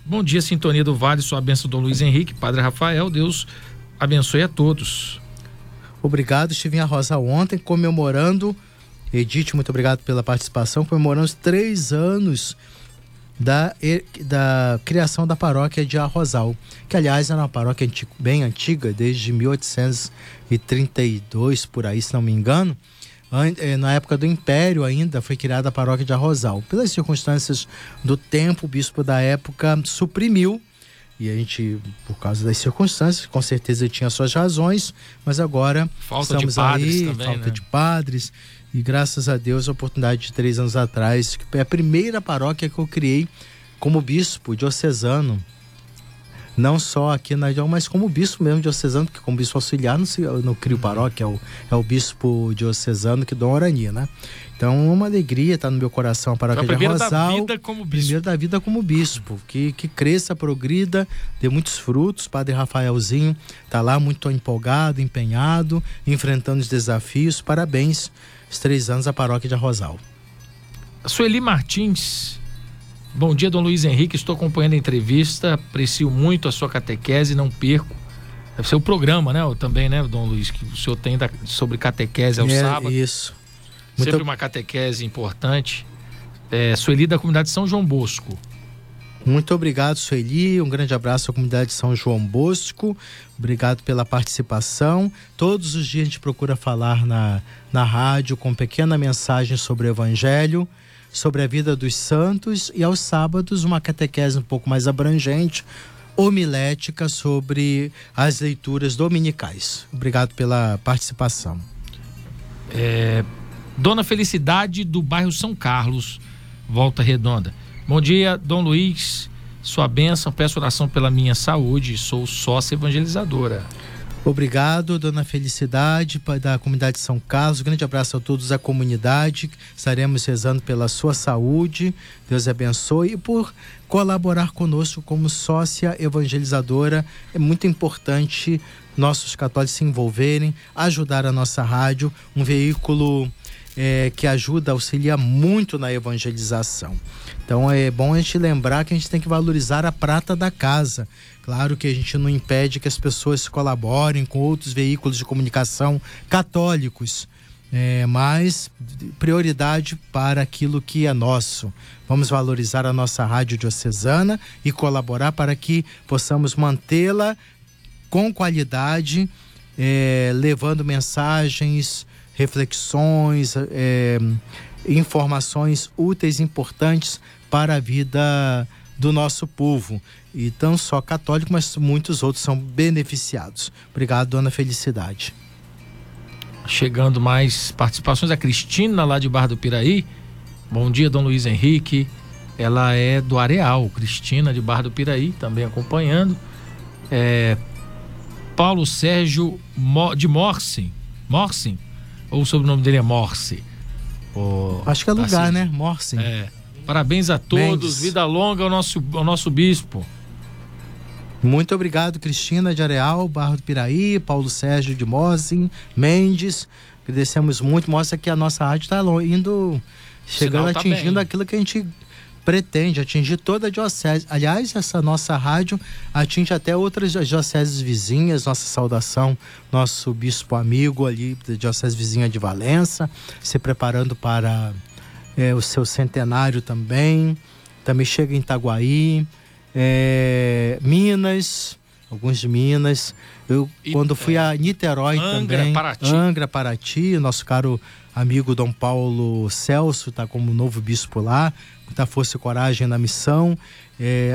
Bom dia, Sintonia do Vale. Sua bênção, Dom Luiz Henrique. Padre Rafael. Deus abençoe a todos. Obrigado, estive em Arrosa ontem comemorando, Edith, muito obrigado pela participação, comemorando os três anos da, da criação da paróquia de Arrozal, que aliás era uma paróquia bem antiga, desde 1832, por aí, se não me engano. Eh, na época do Império ainda foi criada a paróquia de Arrozal. Pelas circunstâncias do tempo, o bispo da época suprimiu e a gente, por causa das circunstâncias, com certeza tinha suas razões, mas agora falta estamos de padres aí, também, falta né? de padres. E graças a Deus, a oportunidade de três anos atrás, que é a primeira paróquia que eu criei como bispo diocesano não só aqui na região, mas como bispo mesmo diocesano, porque como bispo auxiliar não, se, não crio paróquia, é o, é o bispo diocesano que Dom Orani, né? Então, uma alegria estar no meu coração a paróquia de primeiro da vida como bispo. Primeiro da vida como bispo, que, que cresça, progrida, dê muitos frutos. Padre Rafaelzinho está lá muito empolgado, empenhado, enfrentando os desafios. Parabéns, os três anos a paróquia de Arrozal. Sueli Martins. Bom dia, Dom Luiz Henrique. Estou acompanhando a entrevista. Aprecio muito a sua catequese, não perco. Deve ser o programa, né? Também, né, Dom Luiz, que o senhor tem da- sobre catequese ao é, sábado. Isso. Sempre Muito, uma catequese importante. É, Sueli da comunidade São João Bosco. muito obrigado, Sueli. Um grande abraço à comunidade de São João Bosco. Obrigado pela participação. Todos os dias a gente procura falar na, na rádio com pequena mensagem sobre o Evangelho, sobre a vida dos santos e aos sábados uma catequese um pouco mais abrangente, homilética sobre as leituras dominicais. Obrigado pela participação. Dona Felicidade do bairro São Carlos, Volta Redonda. Bom dia, Dom Luiz. Sua bênção, peço oração pela minha saúde. Sou sócia evangelizadora. Obrigado, dona Felicidade, da comunidade de São Carlos. Um grande abraço a todos da comunidade. Estaremos rezando pela sua saúde. Deus abençoe. E por colaborar conosco como sócia evangelizadora. É muito importante nossos católicos se envolverem, ajudar a nossa rádio, um veículo é, que ajuda, auxilia muito na evangelização. Então é bom a gente lembrar que a gente tem que valorizar a prata da casa. Claro que a gente não impede que as pessoas colaborem com outros veículos de comunicação católicos, é, mas prioridade para aquilo que é nosso. Vamos valorizar a nossa rádio diocesana e colaborar para que possamos mantê-la com qualidade, é, levando mensagens, reflexões, é, informações úteis, importantes para a vida do nosso povo. E não só católico, mas muitos outros são beneficiados. Obrigado, dona Felicidade. Chegando mais participações. A Cristina, lá de Barra do Piraí. Bom dia, Dom Luiz Henrique. Ela é do Areal. Cristina, de Barra do Piraí, também acompanhando. É, Paulo Sérgio de Morsin. Morsin? Ou o sobrenome dele é Morse? Ô, Acho que é lugar, assim, né? Morse. É. Parabéns a todos. Mendes. Vida longa ao nosso, ao nosso bispo. Muito obrigado, Cristina de Areal, Barro do Piraí, Paulo Sérgio de Mosin, Mendes. Agradecemos muito. Mostra que a nossa rádio está indo, chegando, tá atingindo bem. aquilo que a gente pretende, atingir toda a diocese. Aliás, essa nossa rádio atinge até outras dioceses vizinhas. Nossa saudação, nosso bispo amigo ali da diocese vizinha de Valença, se preparando para é, o seu centenário também. Também chega em Itaguaí, é, Minas, alguns de Minas. Eu, E- quando fui a Niterói Angra, também, Paraty. Angra, Paraty, nosso caro amigo Dom Paulo Celso está como novo bispo lá, da Força e Coragem na missão. É,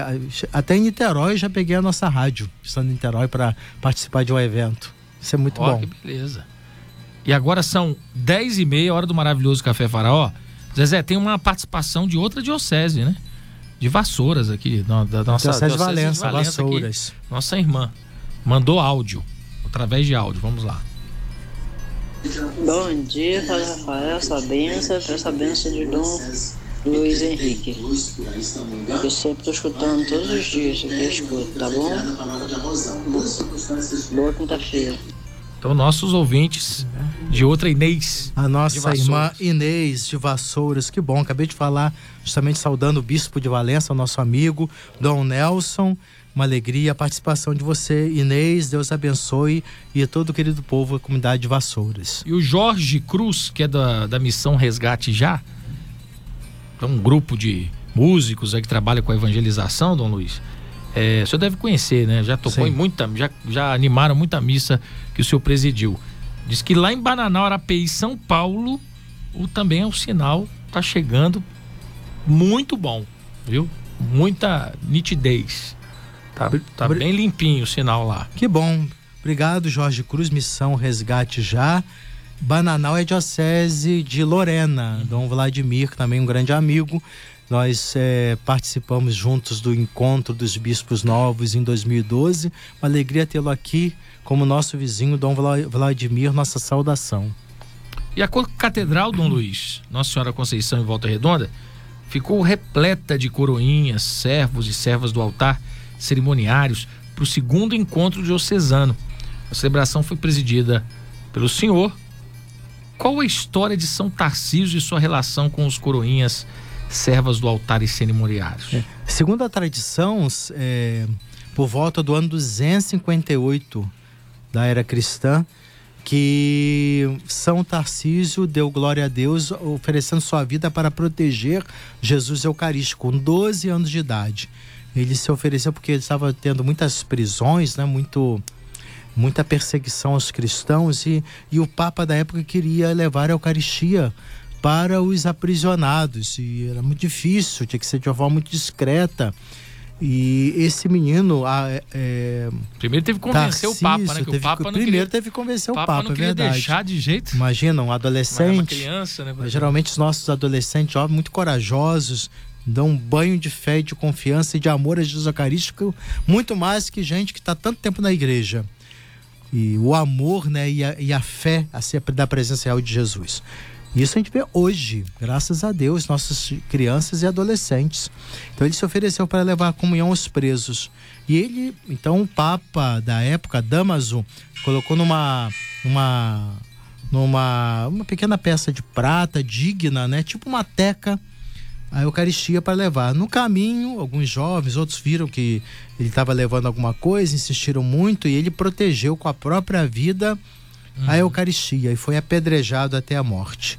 até em Niterói já peguei a nossa rádio, estando em Niterói para participar de um evento. Isso é muito Ó, bom. que beleza. E agora são 10 e meia, hora do maravilhoso Café Faraó. Zezé, tem uma participação de outra diocese, né? De Vassouras aqui, da, da nossa Diocese de diocese Valença, aqui. Vassouras. nossa irmã. Mandou áudio, através de áudio. Vamos lá. Bom dia, Padre Rafael, sua benção, peço a benção de Dom Luiz Henrique. Eu sempre estou escutando todos os dias, aqui eu escuto, tá bom? Boa quinta-feira. Então, nossos ouvintes de outra Inês. A nossa irmã Inês de Vassouras, que bom, acabei de falar, justamente saudando o bispo de Valença, o nosso amigo, Dom Nelson. Uma alegria a participação de você, Inês, Deus abençoe e todo o querido povo, a comunidade de Vassouras. E o Jorge Cruz, que é da, da missão Resgate Já, é um grupo de músicos aí que trabalha com a evangelização, Dom Luiz. É, o senhor deve conhecer, né? Já tocou Sim. em muita. Já, já animaram muita missa que o senhor presidiu. Diz que lá em Bananal, Arapeí, São Paulo, o, também é o sinal, tá chegando muito bom, viu? Muita nitidez. Tá, tá bem limpinho o sinal lá. Que bom. Obrigado, Jorge Cruz, missão Resgate Já. Bananal é diocese de Lorena. Dom Vladimir, também um grande amigo. Nós é, participamos juntos do encontro dos bispos novos em 2012. Uma alegria tê-lo aqui como nosso vizinho, Dom Vladimir, nossa saudação. E a Catedral Dom Luiz, Nossa Senhora Conceição em Volta Redonda, ficou repleta de coroinhas, servos e servas do altar cerimoniários para o segundo encontro diocesano. A celebração foi presidida pelo senhor. Qual a história de São Tarcísio e sua relação com os coroinhas, servas do altar e cerimoniários? É, segundo a tradição, é, por volta do ano 258 da era cristã, que São Tarcísio deu glória a Deus, oferecendo sua vida para proteger Jesus Eucarístico, com 12 anos de idade. Ele se ofereceu porque ele estava tendo muitas prisões, né, muito, muita perseguição aos cristãos, e, e o Papa da época queria levar a Eucaristia para os aprisionados, e era muito difícil, tinha que ser de uma forma muito discreta. E esse menino. É, é, primeiro teve que convencer Tarcísio, o Papa, né? Que o Papa primeiro queria, teve que convencer o Papa, Papa não é verdade. deixar de jeito. Imagina, um adolescente. Uma criança, né? Geralmente os nossos adolescentes jovens, muito corajosos, dão um banho de fé, de confiança e de amor a Jesus Eucarístico, muito mais que gente que está tanto tempo na igreja. E o amor né, e, a, e a fé assim, da presença real de Jesus. Isso a gente vê hoje, graças a Deus, nossas crianças e adolescentes. Então ele se ofereceu para levar a comunhão aos presos. E ele, então, o Papa da época, Damaso, colocou numa, numa, numa uma pequena peça de prata digna, né? Tipo uma teca, a Eucaristia para levar. No caminho, alguns jovens, outros viram que ele estava levando alguma coisa, insistiram muito e ele protegeu com a própria vida a Eucaristia e foi apedrejado até a morte.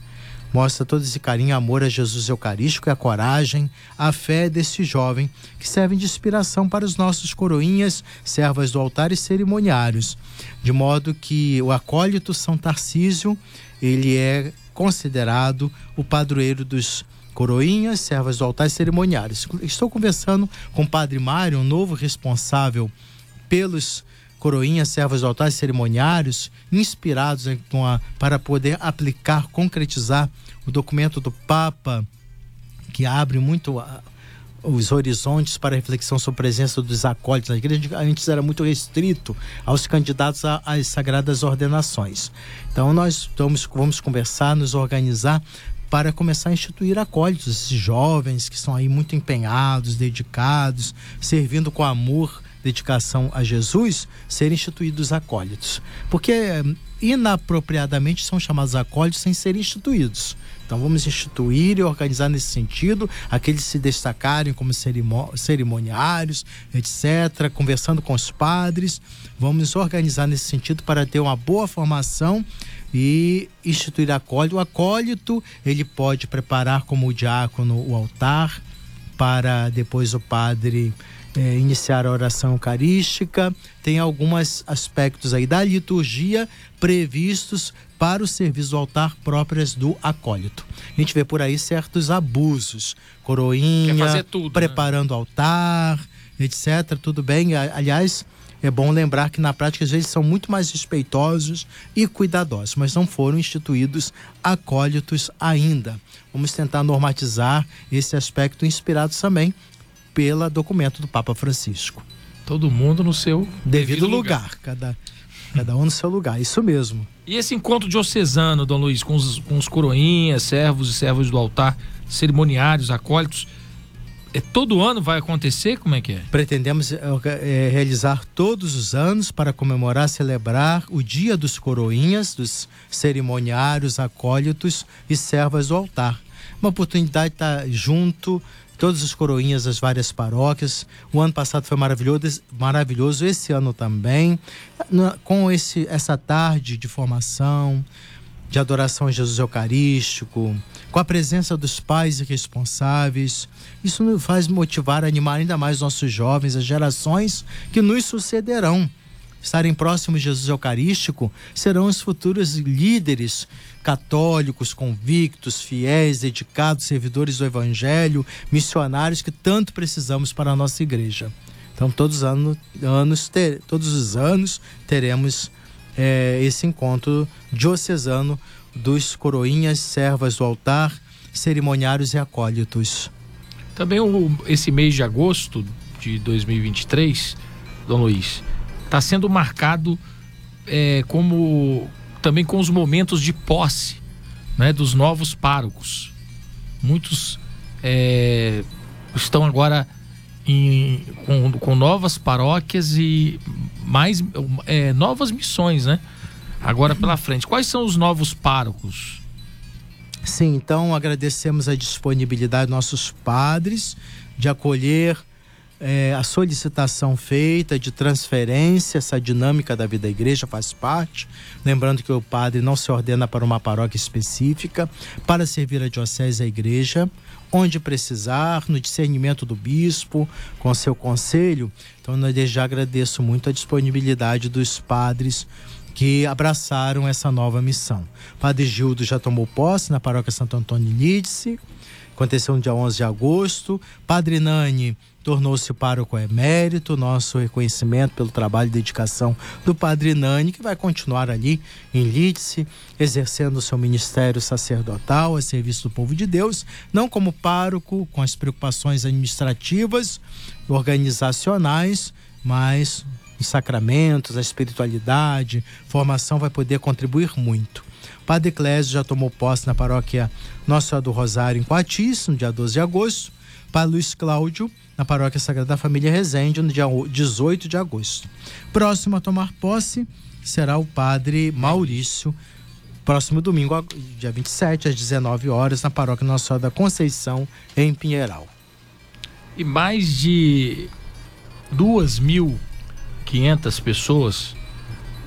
Mostra todo esse carinho, amor a Jesus Eucarístico e a coragem, a fé desse jovem que servem de inspiração para os nossos coroinhas, servas do altar e cerimoniários. De modo que o acólito São Tarcísio, ele é considerado o padroeiro dos coroinhas, servas do altar e cerimoniários. Estou conversando com o Padre Mário, um novo responsável pelos coroinhas, servas do altar e cerimoniários, inspirados a, para poder aplicar, concretizar o documento do Papa, que abre muito a, os horizontes para reflexão sobre a presença dos acólitos na igreja. Antes era muito restrito aos candidatos às sagradas ordenações. Então nós estamos, vamos conversar, nos organizar para começar a instituir acólitos, esses jovens que são aí muito empenhados, dedicados, servindo com amor dedicação a Jesus, serem instituídos acólitos. Porque eh, inapropriadamente são chamados acólitos sem serem instituídos. Então vamos instituir e organizar nesse sentido, aqueles se destacarem como cerimoniários, etc., conversando com os padres. Vamos organizar nesse sentido para ter uma boa formação e instituir acólito. O acólito, ele pode preparar como o diácono o altar para depois o padre é, iniciar a oração eucarística, tem alguns aspectos aí da liturgia previstos para o serviço do altar próprias do acólito. A gente vê por aí certos abusos, coroinha, tudo, né? preparando né? altar, etc. Tudo bem, aliás, é bom lembrar que na prática às vezes são muito mais respeitosos e cuidadosos, mas não foram instituídos acólitos ainda. Vamos tentar normatizar esse aspecto inspirados também pelo documento do Papa Francisco. Todo mundo no seu devido, devido lugar. lugar. Cada, cada um no seu lugar, isso mesmo. E esse encontro diocesano, Dom Luiz, com os, com os coroinhas, servos e servos do altar, cerimoniários, acólitos, é, todo ano vai acontecer? Como é que é? Pretendemos é, realizar todos os anos para comemorar, celebrar o Dia dos Coroinhas, dos cerimoniários, acólitos e servas do altar. Uma oportunidade de estar junto, todos os coroinhas das várias paróquias. O ano passado foi maravilhoso, maravilhoso esse ano também, com esse, essa tarde de formação, de adoração a Jesus Eucarístico, com a presença dos pais responsáveis. Isso nos faz motivar, animar ainda mais nossos jovens, as gerações que nos sucederão estarem próximos de Jesus Eucarístico, serão os futuros líderes católicos, convictos, fiéis, dedicados, servidores do Evangelho, missionários que tanto precisamos para a nossa igreja. Então, todos os anos, anos ter, todos os anos teremos é, esse encontro diocesano dos coroinhas, servas do altar, cerimoniários e acólitos. Também o, esse mês de agosto de 2023, Dom Luiz, está sendo marcado é, como também com os momentos de posse né, dos novos párocos. Muitos é, estão agora em, com, com, novas paróquias e mais é, novas missões, né? Agora pela frente. Quais são os novos párocos? Sim, então agradecemos a disponibilidade dos nossos padres de acolher é, a solicitação feita de transferência, essa dinâmica da vida da igreja faz parte. Lembrando que o padre não se ordena para uma paróquia específica, para servir a diocese e a igreja, onde precisar, no discernimento do bispo, com seu conselho. Então, eu já agradeço muito a disponibilidade dos padres que abraçaram essa nova missão. Padre Gildo já tomou posse na paróquia Santo Antônio Lídice, aconteceu no dia 11 de agosto. Padre Nani tornou-se pároco emérito, nosso reconhecimento pelo trabalho e dedicação do Padre Nani, que vai continuar ali em Lídice, exercendo seu ministério sacerdotal a serviço do povo de Deus, não como pároco, com as preocupações administrativas, organizacionais, mas os sacramentos, a espiritualidade, formação vai poder contribuir muito. Padre Clésio já tomou posse na paróquia Nossa Senhora do Rosário em Coatis, no dia 12 de agosto. Padre Luiz Cláudio na Paróquia Sagrada Família Resende, no dia 18 de agosto. Próximo a tomar posse será o Padre Maurício, próximo domingo, dia 27, às 19 horas, na Paróquia Nossa Senhora da Conceição, em Pinheiral. E mais de 2.500 pessoas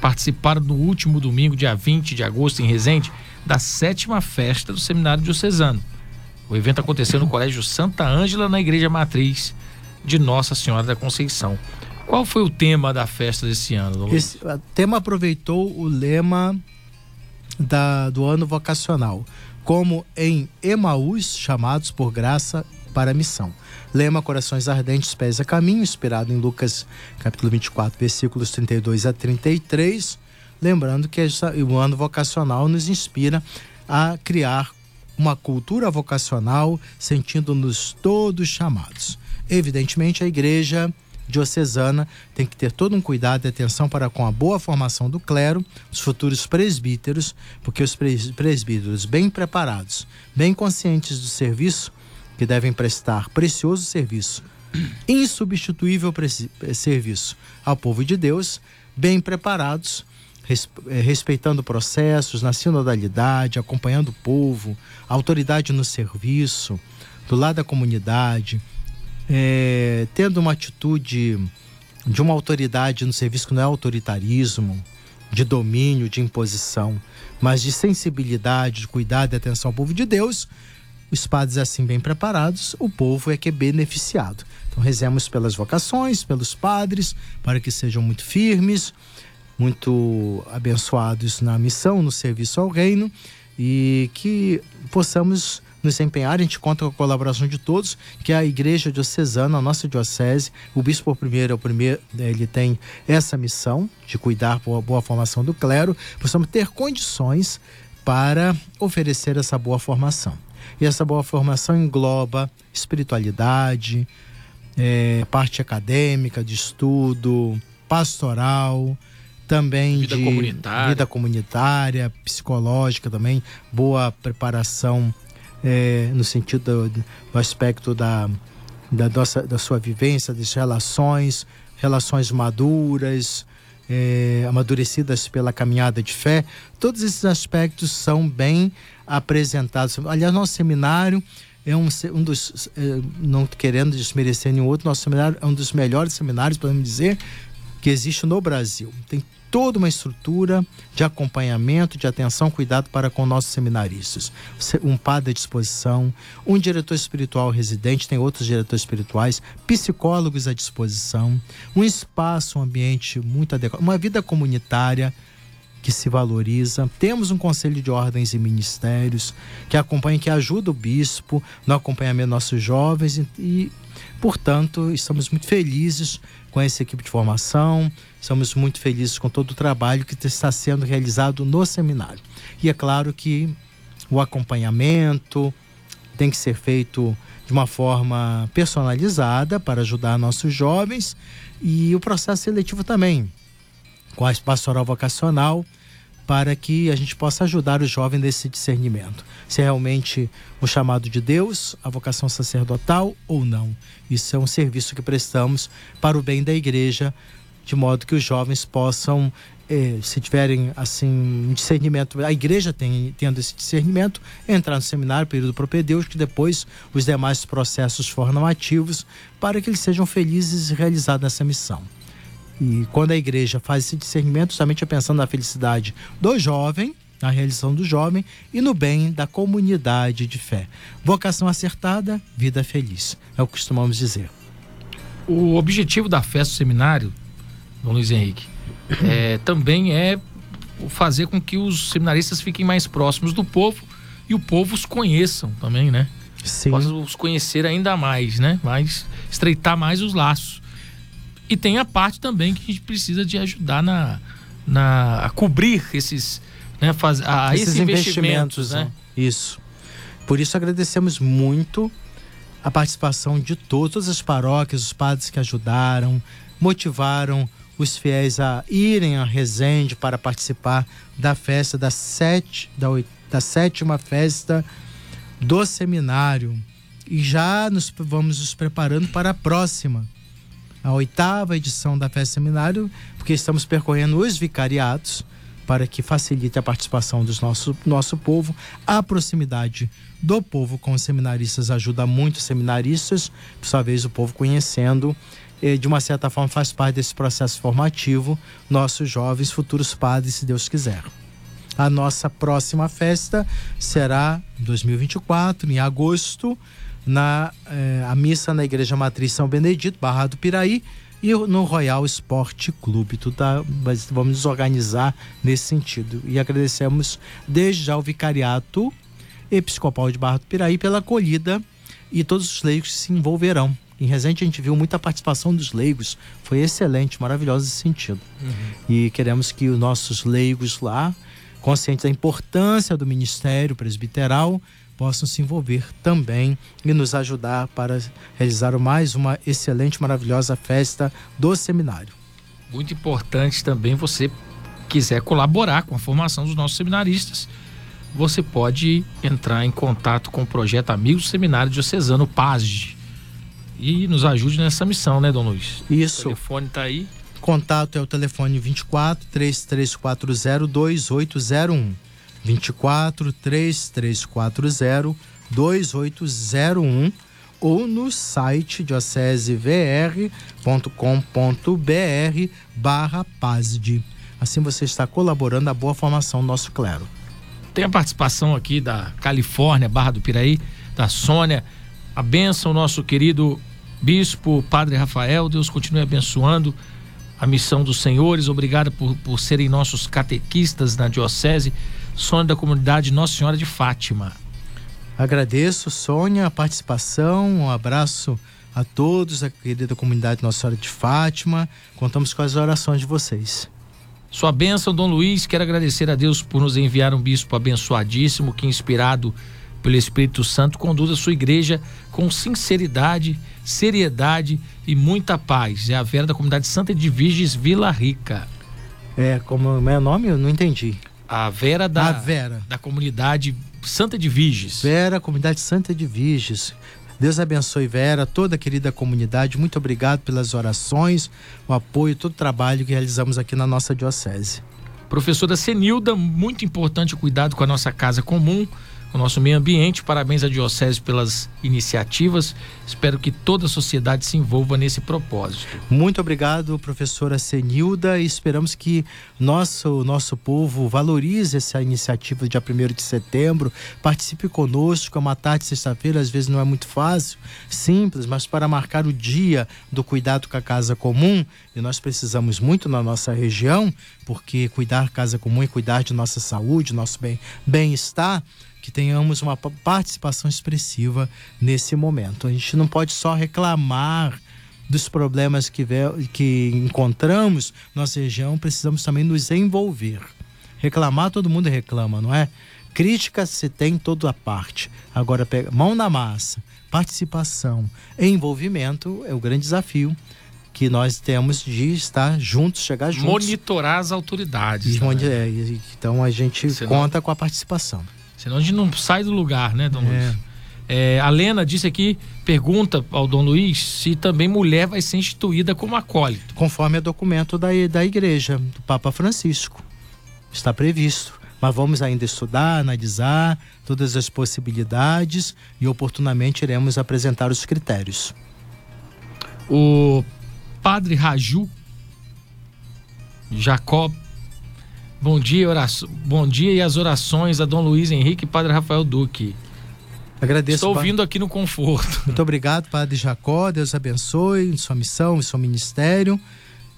participaram no último domingo, dia 20 de agosto, em Resende, da sétima festa do Seminário Diocesano. O evento aconteceu no Colégio Santa Ângela, na Igreja Matriz de Nossa Senhora da Conceição. Qual foi o tema da festa desse ano? Esse o tema aproveitou o lema da, do ano vocacional, como em Emaús, chamados por graça para a missão. Lema Corações Ardentes, Pés a Caminho, inspirado em Lucas capítulo 24, versículos 32 a 33. Lembrando que essa, o ano vocacional nos inspira a criar uma cultura vocacional, sentindo-nos todos chamados. Evidentemente, a igreja diocesana tem que ter todo um cuidado e atenção para com a boa formação do clero, os futuros presbíteros, porque os presbíteros bem preparados, bem conscientes do serviço que devem prestar precioso serviço, insubstituível serviço ao povo de Deus, bem preparados, eh, respeitando processos na sinodalidade, acompanhando o povo, autoridade no serviço, do lado da comunidade, é, tendo uma atitude de uma autoridade no serviço que não é autoritarismo, de domínio, de imposição, mas de sensibilidade, de cuidado e atenção ao povo de Deus, os padres assim bem preparados, o povo é que é beneficiado. Então rezemos pelas vocações, pelos padres, para que sejam muito firmes, muito abençoados na missão, no serviço ao reino e que possamos nos empenhar. A gente conta com a colaboração de todos, que é a Igreja Diocesana, a nossa diocese. O bispo primeiro é o primeiro, ele tem essa missão de cuidar por boa formação do clero. Possamos ter condições para oferecer essa boa formação. E essa boa formação engloba espiritualidade, é, parte acadêmica, de estudo, pastoral, também vida de comunitária. vida comunitária, psicológica também, boa preparação é, no sentido do, do aspecto da, da, nossa, da sua vivência, das relações, relações maduras, é, amadurecidas pela caminhada de fé. Todos esses aspectos são bem apresentados. Aliás, nosso seminário é um, um dos, é, não querendo desmerecer nenhum outro, nosso seminário é um dos melhores seminários, podemos dizer, que existe no Brasil. Tem toda uma estrutura de acompanhamento, de atenção, cuidado para com nossos seminaristas. Um padre à disposição, um diretor espiritual residente, tem outros diretores espirituais, psicólogos à disposição, um espaço, um ambiente muito adequado, uma vida comunitária que se valoriza. Temos um conselho de ordens e ministérios que acompanha, que ajuda o bispo no acompanhamento dos nossos jovens e, Portanto, estamos muito felizes com essa equipe de formação, estamos muito felizes com todo o trabalho que está sendo realizado no seminário. E é claro que o acompanhamento tem que ser feito de uma forma personalizada para ajudar nossos jovens e o processo seletivo também, com a pastoral vocacional, para que a gente possa ajudar o jovem nesse discernimento. Se é realmente o chamado de Deus, a vocação sacerdotal ou não. Isso é um serviço que prestamos para o bem da igreja, de modo que os jovens possam eh, se tiverem assim um discernimento, a igreja tem, tendo esse discernimento, entrar no seminário, período propedêutico, que depois os demais processos formativos, para que eles sejam felizes e realizados nessa missão. E quando a igreja faz esse discernimento, justamente é pensando na felicidade do jovem, na realização do jovem e no bem da comunidade de fé. Vocação acertada, vida feliz. É o que costumamos dizer. O objetivo da festa do seminário, Dom Luiz Henrique, é, também é fazer com que os seminaristas fiquem mais próximos do povo e o povo os conheçam também, né? Sim. Possa os conhecer ainda mais, né? Mais, estreitar mais os laços. E tem a parte também que a gente precisa de ajudar na, na a cobrir esses, né, faz, a, esses, esses investimentos, investimentos, né? Isso. Por isso agradecemos muito a participação de todas as paróquias, os padres que ajudaram, motivaram os fiéis a irem a Resende para participar da festa da, sete, da, da sétima festa do seminário. E já nos vamos nos preparando para a próxima, a oitava edição da festa seminário, porque estamos percorrendo os vicariatos para que facilite a participação do nosso, nosso povo. A proximidade do povo com os seminaristas ajuda muito os seminaristas, por sua vez, o povo conhecendo de uma certa forma faz parte desse processo formativo, nossos jovens futuros padres, se Deus quiser. A nossa próxima festa será em 2024, em agosto, na eh, a missa na Igreja Matriz São Benedito, Barra do Piraí, e no Royal Esporte Clube. Tudo tá, mas vamos nos organizar nesse sentido. E agradecemos desde já o Vicariato Episcopal de Barra do Piraí pela acolhida e todos os leigos que se envolverão em Resende a gente viu muita participação dos leigos, foi excelente, maravilhoso esse sentido. Uhum. E queremos que os nossos leigos lá, conscientes da importância do ministério presbiteral, possam se envolver também e nos ajudar para realizar mais uma excelente, maravilhosa festa do seminário. Muito importante também você quiser colaborar com a formação dos nossos seminaristas, você pode entrar em contato com o projeto Amigos Seminário Diocesano PASD e nos ajude nessa missão, né, Dom Luiz? Isso. O telefone tá aí. Contato é o telefone 24 3340 2801. 24 3340 2801 ou no site diocesevr.com.br barra. Assim você está colaborando à boa formação do nosso clero. Tem a participação aqui da Califórnia, Barra do Piraí, da Sônia. A benção, nosso querido Bispo, Padre Rafael, Deus continue abençoando a missão dos senhores. Obrigado por, por serem nossos catequistas na Diocese. Sônia da comunidade Nossa Senhora de Fátima. Agradeço, Sônia, a participação. Um abraço a todos, a querida comunidade Nossa Senhora de Fátima. Contamos com as orações de vocês. Sua bênção, Dom Luiz. Quero agradecer a Deus por nos enviar um bispo abençoadíssimo que, inspirado pelo Espírito Santo, conduz a sua igreja com sinceridade, seriedade e muita paz. É a Vera da comunidade Santa de Virges Vila Rica. É, como é o nome? Eu não entendi. A Vera da, a Vera. da comunidade Santa de Virges. Vera, comunidade Santa de Virges. Deus abençoe Vera, toda a querida comunidade. Muito obrigado pelas orações, o apoio, todo o trabalho que realizamos aqui na nossa diocese. Professora Senilda, muito importante o cuidado com a nossa casa comum o nosso meio ambiente. Parabéns à Diocese pelas iniciativas. Espero que toda a sociedade se envolva nesse propósito. Muito obrigado, professora Senilda, e esperamos que nosso, nosso povo valorize essa iniciativa do dia 1 de setembro. Participe conosco, é uma tarde sexta-feira, às vezes não é muito fácil, simples, mas para marcar o dia do cuidado com a casa comum, e nós precisamos muito na nossa região, porque cuidar casa comum é cuidar de nossa saúde, nosso bem-estar. Bem que tenhamos uma participação expressiva nesse momento. A gente não pode só reclamar dos problemas que, que encontramos na nossa região, precisamos também nos envolver. Reclamar, todo mundo reclama, não é? Crítica se tem toda a parte. Agora, pega, mão na massa, participação, envolvimento é o grande desafio que nós temos de estar juntos, chegar juntos. Monitorar as autoridades. Né? É, então a gente senão, conta com a participação. Senão a gente não sai do lugar, né, Dom é. Luiz? É, a Lena disse aqui, pergunta ao Dom Luiz se também mulher vai ser instituída como acólito. Conforme o documento da, da igreja, do Papa Francisco. Está previsto. Mas vamos ainda estudar, analisar todas as possibilidades e oportunamente iremos apresentar os critérios. O Padre Raju Jacob. Bom dia, bom dia e as orações a Dom Luiz Henrique e Padre Rafael Duque. Agradeço. Estou ouvindo aqui no conforto. Muito obrigado, Padre Jacó. Deus abençoe em sua missão, em seu ministério.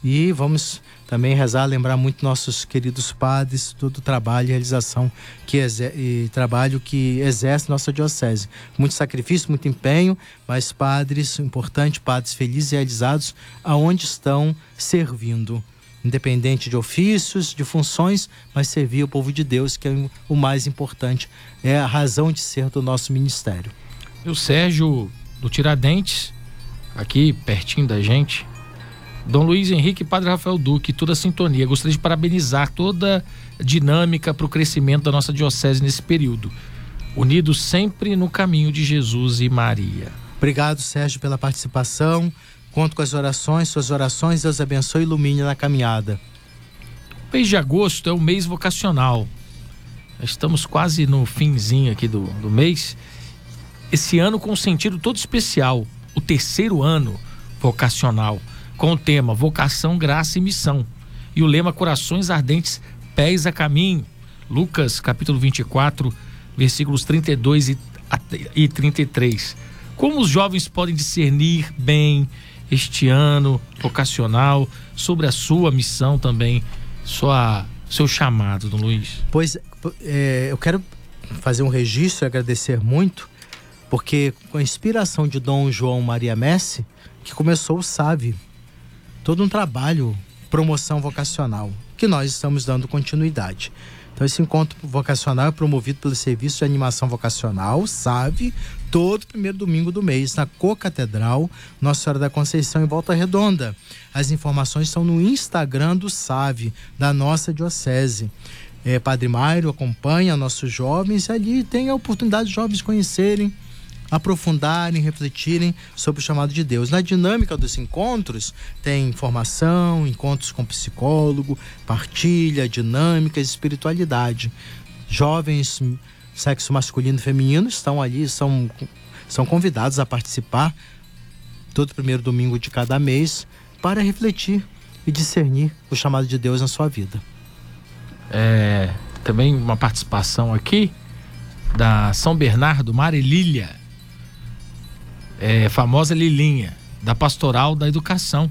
E vamos também rezar, lembrar muito nossos queridos padres, todo o trabalho e realização que e trabalho que exerce nossa diocese. Muito sacrifício, muito empenho, mas padres importante, padres felizes e realizados aonde estão servindo. Independente de ofícios, de funções, mas servir o povo de Deus, que é o mais importante, é a razão de ser do nosso ministério. E o Sérgio do Tiradentes, aqui pertinho da gente, Dom Luiz Henrique e Padre Rafael Duque, toda a sintonia. Gostaria de parabenizar toda a dinâmica para o crescimento da nossa diocese nesse período. Unidos sempre no caminho de Jesus e Maria. Obrigado, Sérgio, pela participação. Conto com as orações, suas orações, Deus abençoe e ilumine na caminhada. O mês de agosto é o mês vocacional. Estamos quase no finzinho aqui do, do mês. Esse ano com um sentido todo especial, o terceiro ano vocacional com o tema Vocação, Graça e Missão. E o lema Corações Ardentes, Pés a Caminho. Lucas, capítulo 24, versículos 32 e 33. Como os jovens podem discernir bem este ano vocacional sobre a sua missão também, sua, seu chamado, Dom Luiz? Pois é, eu quero fazer um registro e agradecer muito, porque com a inspiração de Dom João Maria Messi, que começou o SAVE, todo um trabalho, promoção vocacional, que nós estamos dando continuidade. Então, esse encontro vocacional é promovido pelo Serviço de Animação Vocacional, SAVE, todo primeiro domingo do mês, na Co-Catedral, Nossa Senhora da Conceição, em Volta Redonda. As informações estão no Instagram do SAVE, da nossa Diocese. É, Padre Mairo acompanha nossos jovens e ali tem a oportunidade de jovens conhecerem aprofundarem, refletirem sobre o chamado de Deus. Na dinâmica dos encontros, tem formação, encontros com psicólogo, partilha, dinâmicas, espiritualidade. Jovens, sexo masculino e feminino, estão ali, são, são convidados a participar todo primeiro domingo de cada mês para refletir e discernir o chamado de Deus na sua vida. É, também uma participação aqui da São Bernardo Marilília é, famosa Lilinha, da Pastoral da Educação.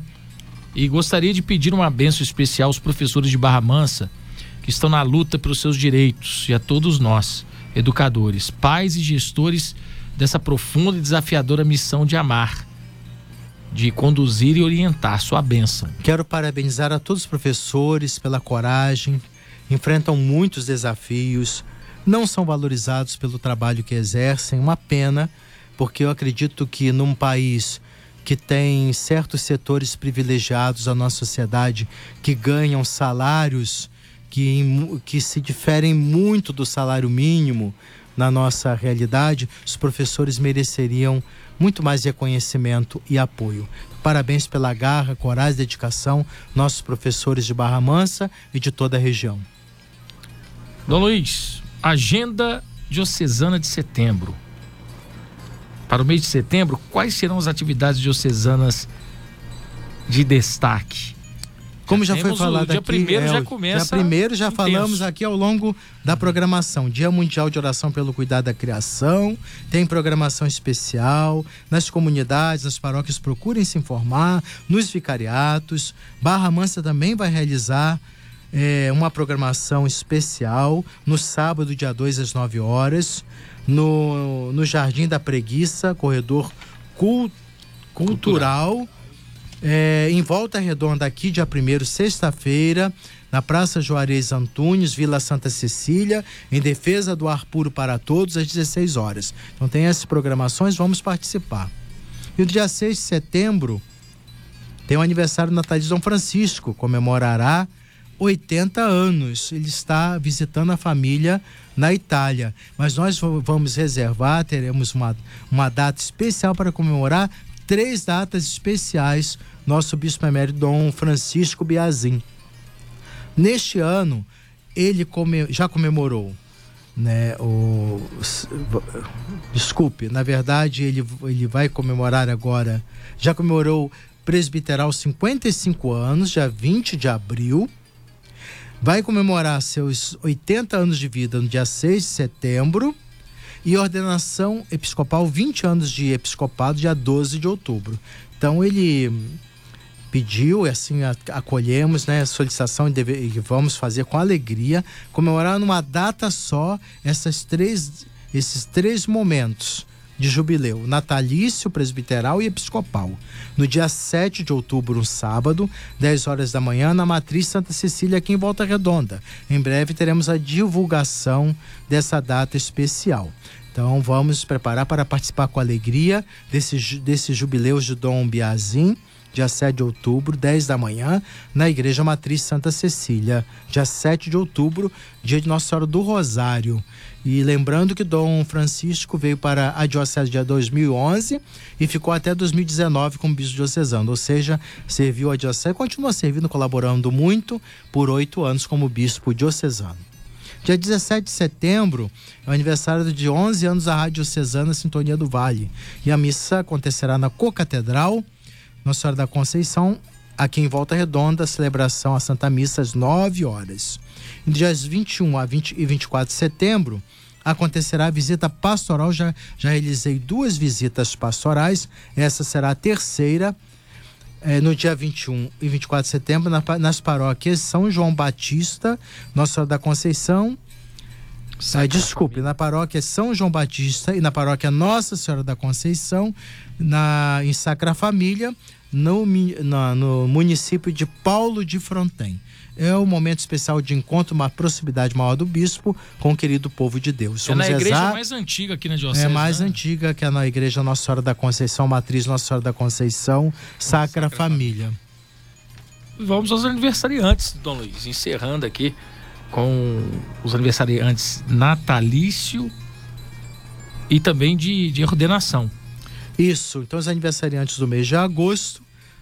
E gostaria de pedir uma benção especial aos professores de Barra Mansa que estão na luta pelos seus direitos e a todos nós, educadores, pais e gestores dessa profunda e desafiadora missão de amar, de conduzir e orientar. Sua benção. Quero parabenizar a todos os professores pela coragem, enfrentam muitos desafios, não são valorizados pelo trabalho que exercem, uma pena porque eu acredito que num país que tem certos setores privilegiados da nossa sociedade que ganham salários que, que se diferem muito do salário mínimo na nossa realidade, os professores mereceriam muito mais reconhecimento e apoio. Parabéns pela garra, coragem e dedicação, nossos professores de Barra Mansa e de toda a região. Dom Luiz, agenda diocesana de setembro para o mês de setembro, quais serão as atividades diocesanas de destaque? Como já, já foi falado o dia aqui, primeiro é, já começa. Dia primeiro já intenso. falamos aqui ao longo da programação. Dia Mundial de Oração pelo Cuidado da Criação. Tem programação especial nas comunidades, nas paróquias. Procurem se informar. Nos vicariatos. Barra Mansa também vai realizar é, uma programação especial no sábado, dia 2 às 9 horas, no, no Jardim da Preguiça, corredor cult, cultural, é, em Volta Redonda, aqui, dia 1 sexta-feira, na Praça Juarez Antunes, Vila Santa Cecília, em defesa do ar puro para todos, às 16 horas. Então tem essas programações, vamos participar. E no dia 6 de setembro, tem o aniversário natalício de São Francisco, comemorará 80 anos. Ele está visitando a família na Itália. Mas nós vamos reservar, teremos uma, uma data especial para comemorar três datas especiais. Nosso bispo emérito Dom Francisco Biazin. Neste ano, ele come, já comemorou, né? O, desculpe, na verdade ele, ele vai comemorar agora, já comemorou presbiteral 55 anos, dia 20 de abril. Vai comemorar seus 80 anos de vida no dia 6 de setembro. E ordenação episcopal, 20 anos de episcopado, dia 12 de outubro. Então ele pediu, e assim acolhemos né, a solicitação e, deve, e vamos fazer com alegria, comemorar numa data só essas três, esses três momentos de jubileu, natalício, presbiteral e episcopal. No dia 7 de outubro, um sábado, 10 horas da manhã, na Matriz Santa Cecília, aqui em Volta Redonda. Em breve teremos a divulgação dessa data especial. Então vamos nos preparar para participar com alegria desse, desse jubileu de Dom Biazin dia 7 de outubro, 10 da manhã, na Igreja Matriz Santa Cecília. Dia 7 de outubro, dia de Nossa Senhora do Rosário. E lembrando que Dom Francisco veio para a Diocese dia 2011 e ficou até 2019 como bispo diocesano, ou seja, serviu a Diocese, continua servindo, colaborando muito por oito anos como bispo diocesano. Dia 17 de setembro é o aniversário de 11 anos da Rádio Diocesana Sintonia do Vale. E a missa acontecerá na Co-Catedral, nossa Senhora da Conceição, aqui em Volta Redonda, celebração à Santa Missa às 9 horas. Em dias 21 a 20 e 24 de setembro, acontecerá a visita pastoral. Já, já realizei duas visitas pastorais, essa será a terceira. É, no dia 21 e 24 de setembro, na, nas paróquias São João Batista, Nossa Senhora da Conceição, ah, desculpe, na paróquia São João Batista e na paróquia Nossa Senhora da Conceição, na, em Sacra Família, no, na, no município de Paulo de Fronten. É um momento especial de encontro, uma proximidade maior do bispo com o querido povo de Deus. Somos é na igreja mais antiga aqui na Diocese. É mais né? antiga que é na igreja Nossa Senhora da Conceição, Matriz Nossa Senhora da Conceição, Sacra, Sacra Família. Vamos aos aniversariantes, Dom Luiz, encerrando aqui com os aniversariantes natalício e também de, de ordenação. Isso, então os aniversariantes do mês de agosto,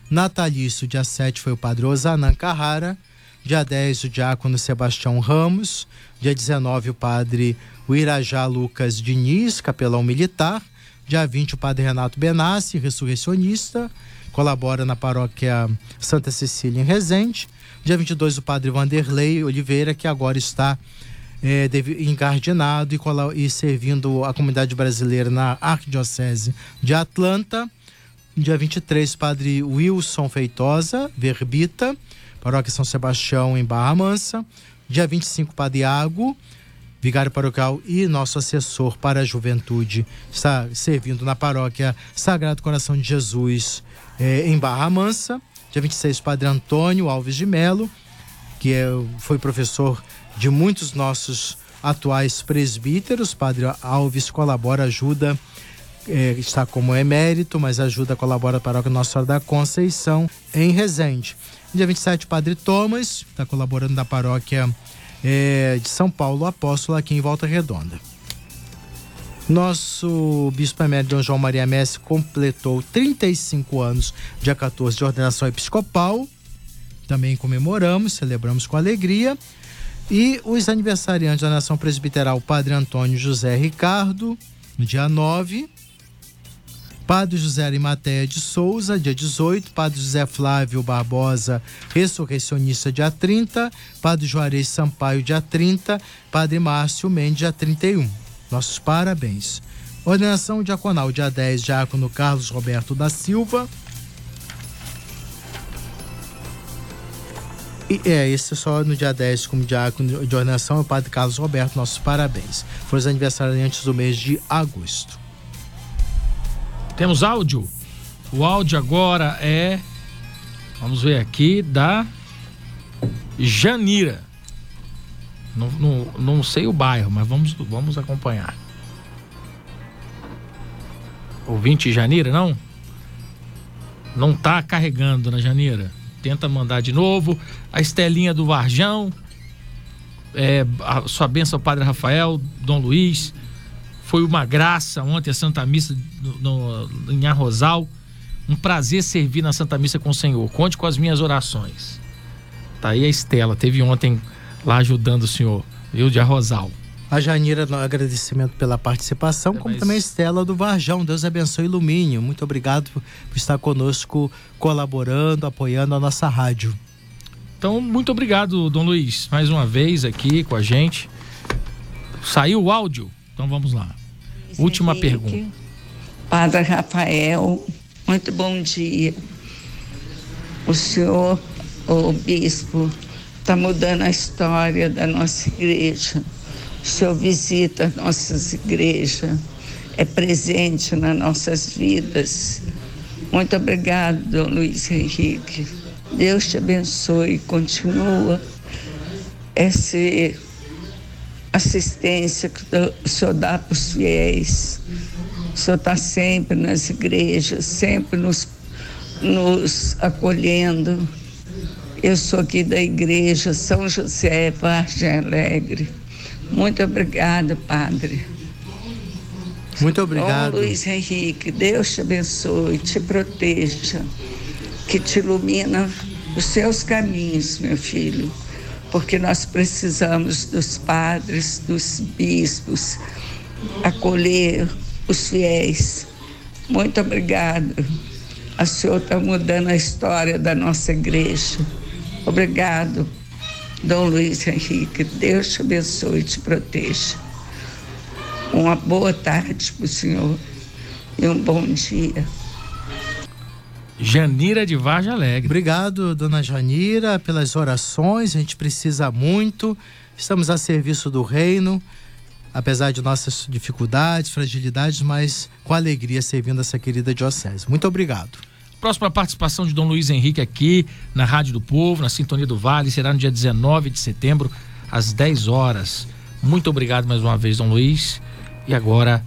natalício, dia 7 foi o padre Osanan Carrara, dia 10 o diácono Sebastião Ramos, dia 19 o padre Uirajá Lucas Diniz, capelão militar, dia 20 o padre Renato Benassi, ressurrecionista, colabora na paróquia Santa Cecília em Resende, Dia 22, o padre Vanderlei Oliveira, que agora está é, encardinado e, e servindo a comunidade brasileira na Arquidiocese de Atlanta. Dia 23, padre Wilson Feitosa, Verbita, paróquia São Sebastião, em Barra Mansa. Dia 25, padre Iago, vigário paroquial e nosso assessor para a juventude, está servindo na paróquia Sagrado Coração de Jesus, é, em Barra Mansa. Dia 26, Padre Antônio Alves de Melo, que é, foi professor de muitos nossos atuais presbíteros. Padre Alves colabora, ajuda, é, está como emérito, mas ajuda, colabora para a Nossa Senhora da Conceição, em Resende. Dia 27, Padre Thomas, está colaborando na paróquia é, de São Paulo Apóstolo, aqui em Volta Redonda. Nosso bispo emérito Dom João Maria Messi completou 35 anos, dia 14, de ordenação episcopal. Também comemoramos, celebramos com alegria. E os aniversariantes da Nação Presbiteral, Padre Antônio José Ricardo, no dia 9. Padre José Arimateia de Souza, dia 18. Padre José Flávio Barbosa, ressurreicionista, dia 30. Padre Juarez Sampaio, dia 30. Padre Márcio Mendes, dia 31. Nossos parabéns. Ordenação diaconal, dia 10, diácono Carlos Roberto da Silva. E, é, esse é só no dia 10, como diácono de ordenação, é o Padre Carlos Roberto. Nossos parabéns. Foram os aniversariantes do mês de agosto. Temos áudio? O áudio agora é. Vamos ver aqui, da Janira. Não, não, não sei o bairro, mas vamos, vamos acompanhar. Ouvinte Janira, não? Não tá carregando na Janira. Tenta mandar de novo. A Estelinha do Varjão. É, a sua benção, Padre Rafael, Dom Luiz. Foi uma graça ontem a Santa Missa no, no, em Arrozal. Um prazer servir na Santa Missa com o Senhor. Conte com as minhas orações. Tá aí a Estela. Teve ontem lá ajudando o senhor, viu? De Arrozal. A Janira, agradecimento pela participação, é, como mas... também a Estela do Varjão. Deus abençoe e ilumine. Muito obrigado por estar conosco, colaborando, apoiando a nossa rádio. Então, muito obrigado, Dom Luiz, mais uma vez aqui com a gente. Saiu o áudio? Então vamos lá. Última pergunta. Padre Rafael, muito bom dia. O senhor, o bispo, está mudando a história da nossa igreja o Senhor visita nossas igrejas, é presente nas nossas vidas. Muito obrigado, Dom Luiz Henrique. Deus te abençoe e continua essa assistência que o Senhor dá para os fiéis. O Senhor está sempre nas igrejas, sempre nos, nos acolhendo. Eu sou aqui da igreja São José Vargem Alegre. Muito obrigada, Padre. Muito obrigado. Bom, Luiz Henrique, Deus te abençoe, te proteja, que te ilumina os seus caminhos, meu filho, porque nós precisamos dos padres, dos bispos, acolher os fiéis. Muito obrigada. A senhora está mudando a história da nossa igreja. Obrigado Dom Luiz Henrique, Deus te abençoe e te proteja. Uma boa tarde para o senhor e um bom dia. Janira de Vargem Alegre. Obrigado, dona Janira, pelas orações. A gente precisa muito. Estamos a serviço do reino, apesar de nossas dificuldades, fragilidades, mas com alegria servindo essa querida diocese. Muito obrigado. Próxima participação de Dom Luiz Henrique aqui na Rádio do Povo, na Sintonia do Vale, será no dia 19 de setembro, às 10 horas. Muito obrigado mais uma vez, Dom Luiz. E agora,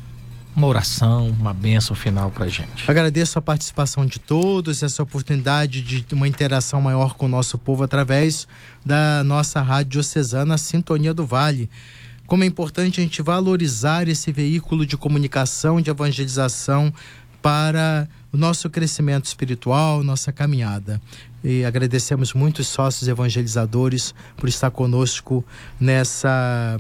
uma oração, uma bênção final para gente. Agradeço a participação de todos, essa oportunidade de uma interação maior com o nosso povo através da nossa Rádio Diocesana Sintonia do Vale como é importante a gente valorizar esse veículo de comunicação, de evangelização para o nosso crescimento espiritual, nossa caminhada. E agradecemos muito os sócios evangelizadores por estar conosco nessa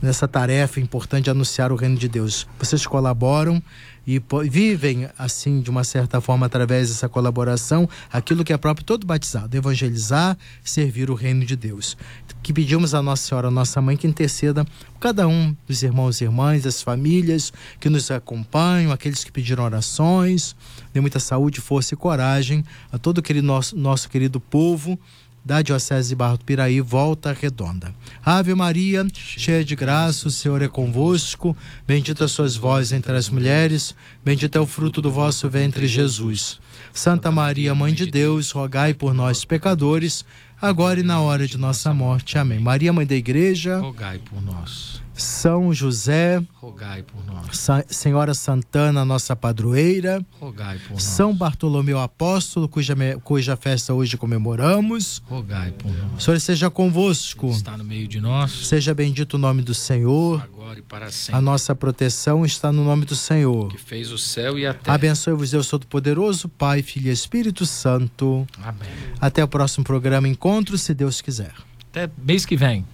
nessa tarefa importante de anunciar o reino de Deus. Vocês colaboram e vivem assim de uma certa forma através dessa colaboração aquilo que é próprio todo batizado, evangelizar, servir o reino de Deus. Que pedimos a Nossa Senhora, a nossa mãe, que interceda por cada um dos irmãos e irmãs, das famílias que nos acompanham, aqueles que pediram orações, dê muita saúde, força e coragem a todo aquele nosso, nosso querido povo da Diocese de Barro do Piraí, Volta Redonda. Ave Maria, cheia de graça, o Senhor é convosco. Bendita sois vós entre as mulheres, bendito é o fruto do vosso ventre, Jesus. Santa Maria, Mãe de Deus, rogai por nós, pecadores, agora e na hora de nossa morte. Amém. Maria, Mãe da Igreja, rogai por nós. São José, rogai por nós. Sa Senhora Santana, nossa padroeira, rogai por nós. São Bartolomeu Apóstolo, cuja, cuja festa hoje comemoramos, rogai por nós. O Senhor seja convosco. Ele está no meio de nós. Seja bendito o nome do Senhor. Agora e para sempre. A nossa proteção está no nome do Senhor. Que fez o céu e a terra. Abençoe-vos Deus Todo-Poderoso, Pai, Filho e Espírito Santo. Amém. Até o próximo programa Encontro, se Deus quiser. Até mês que vem.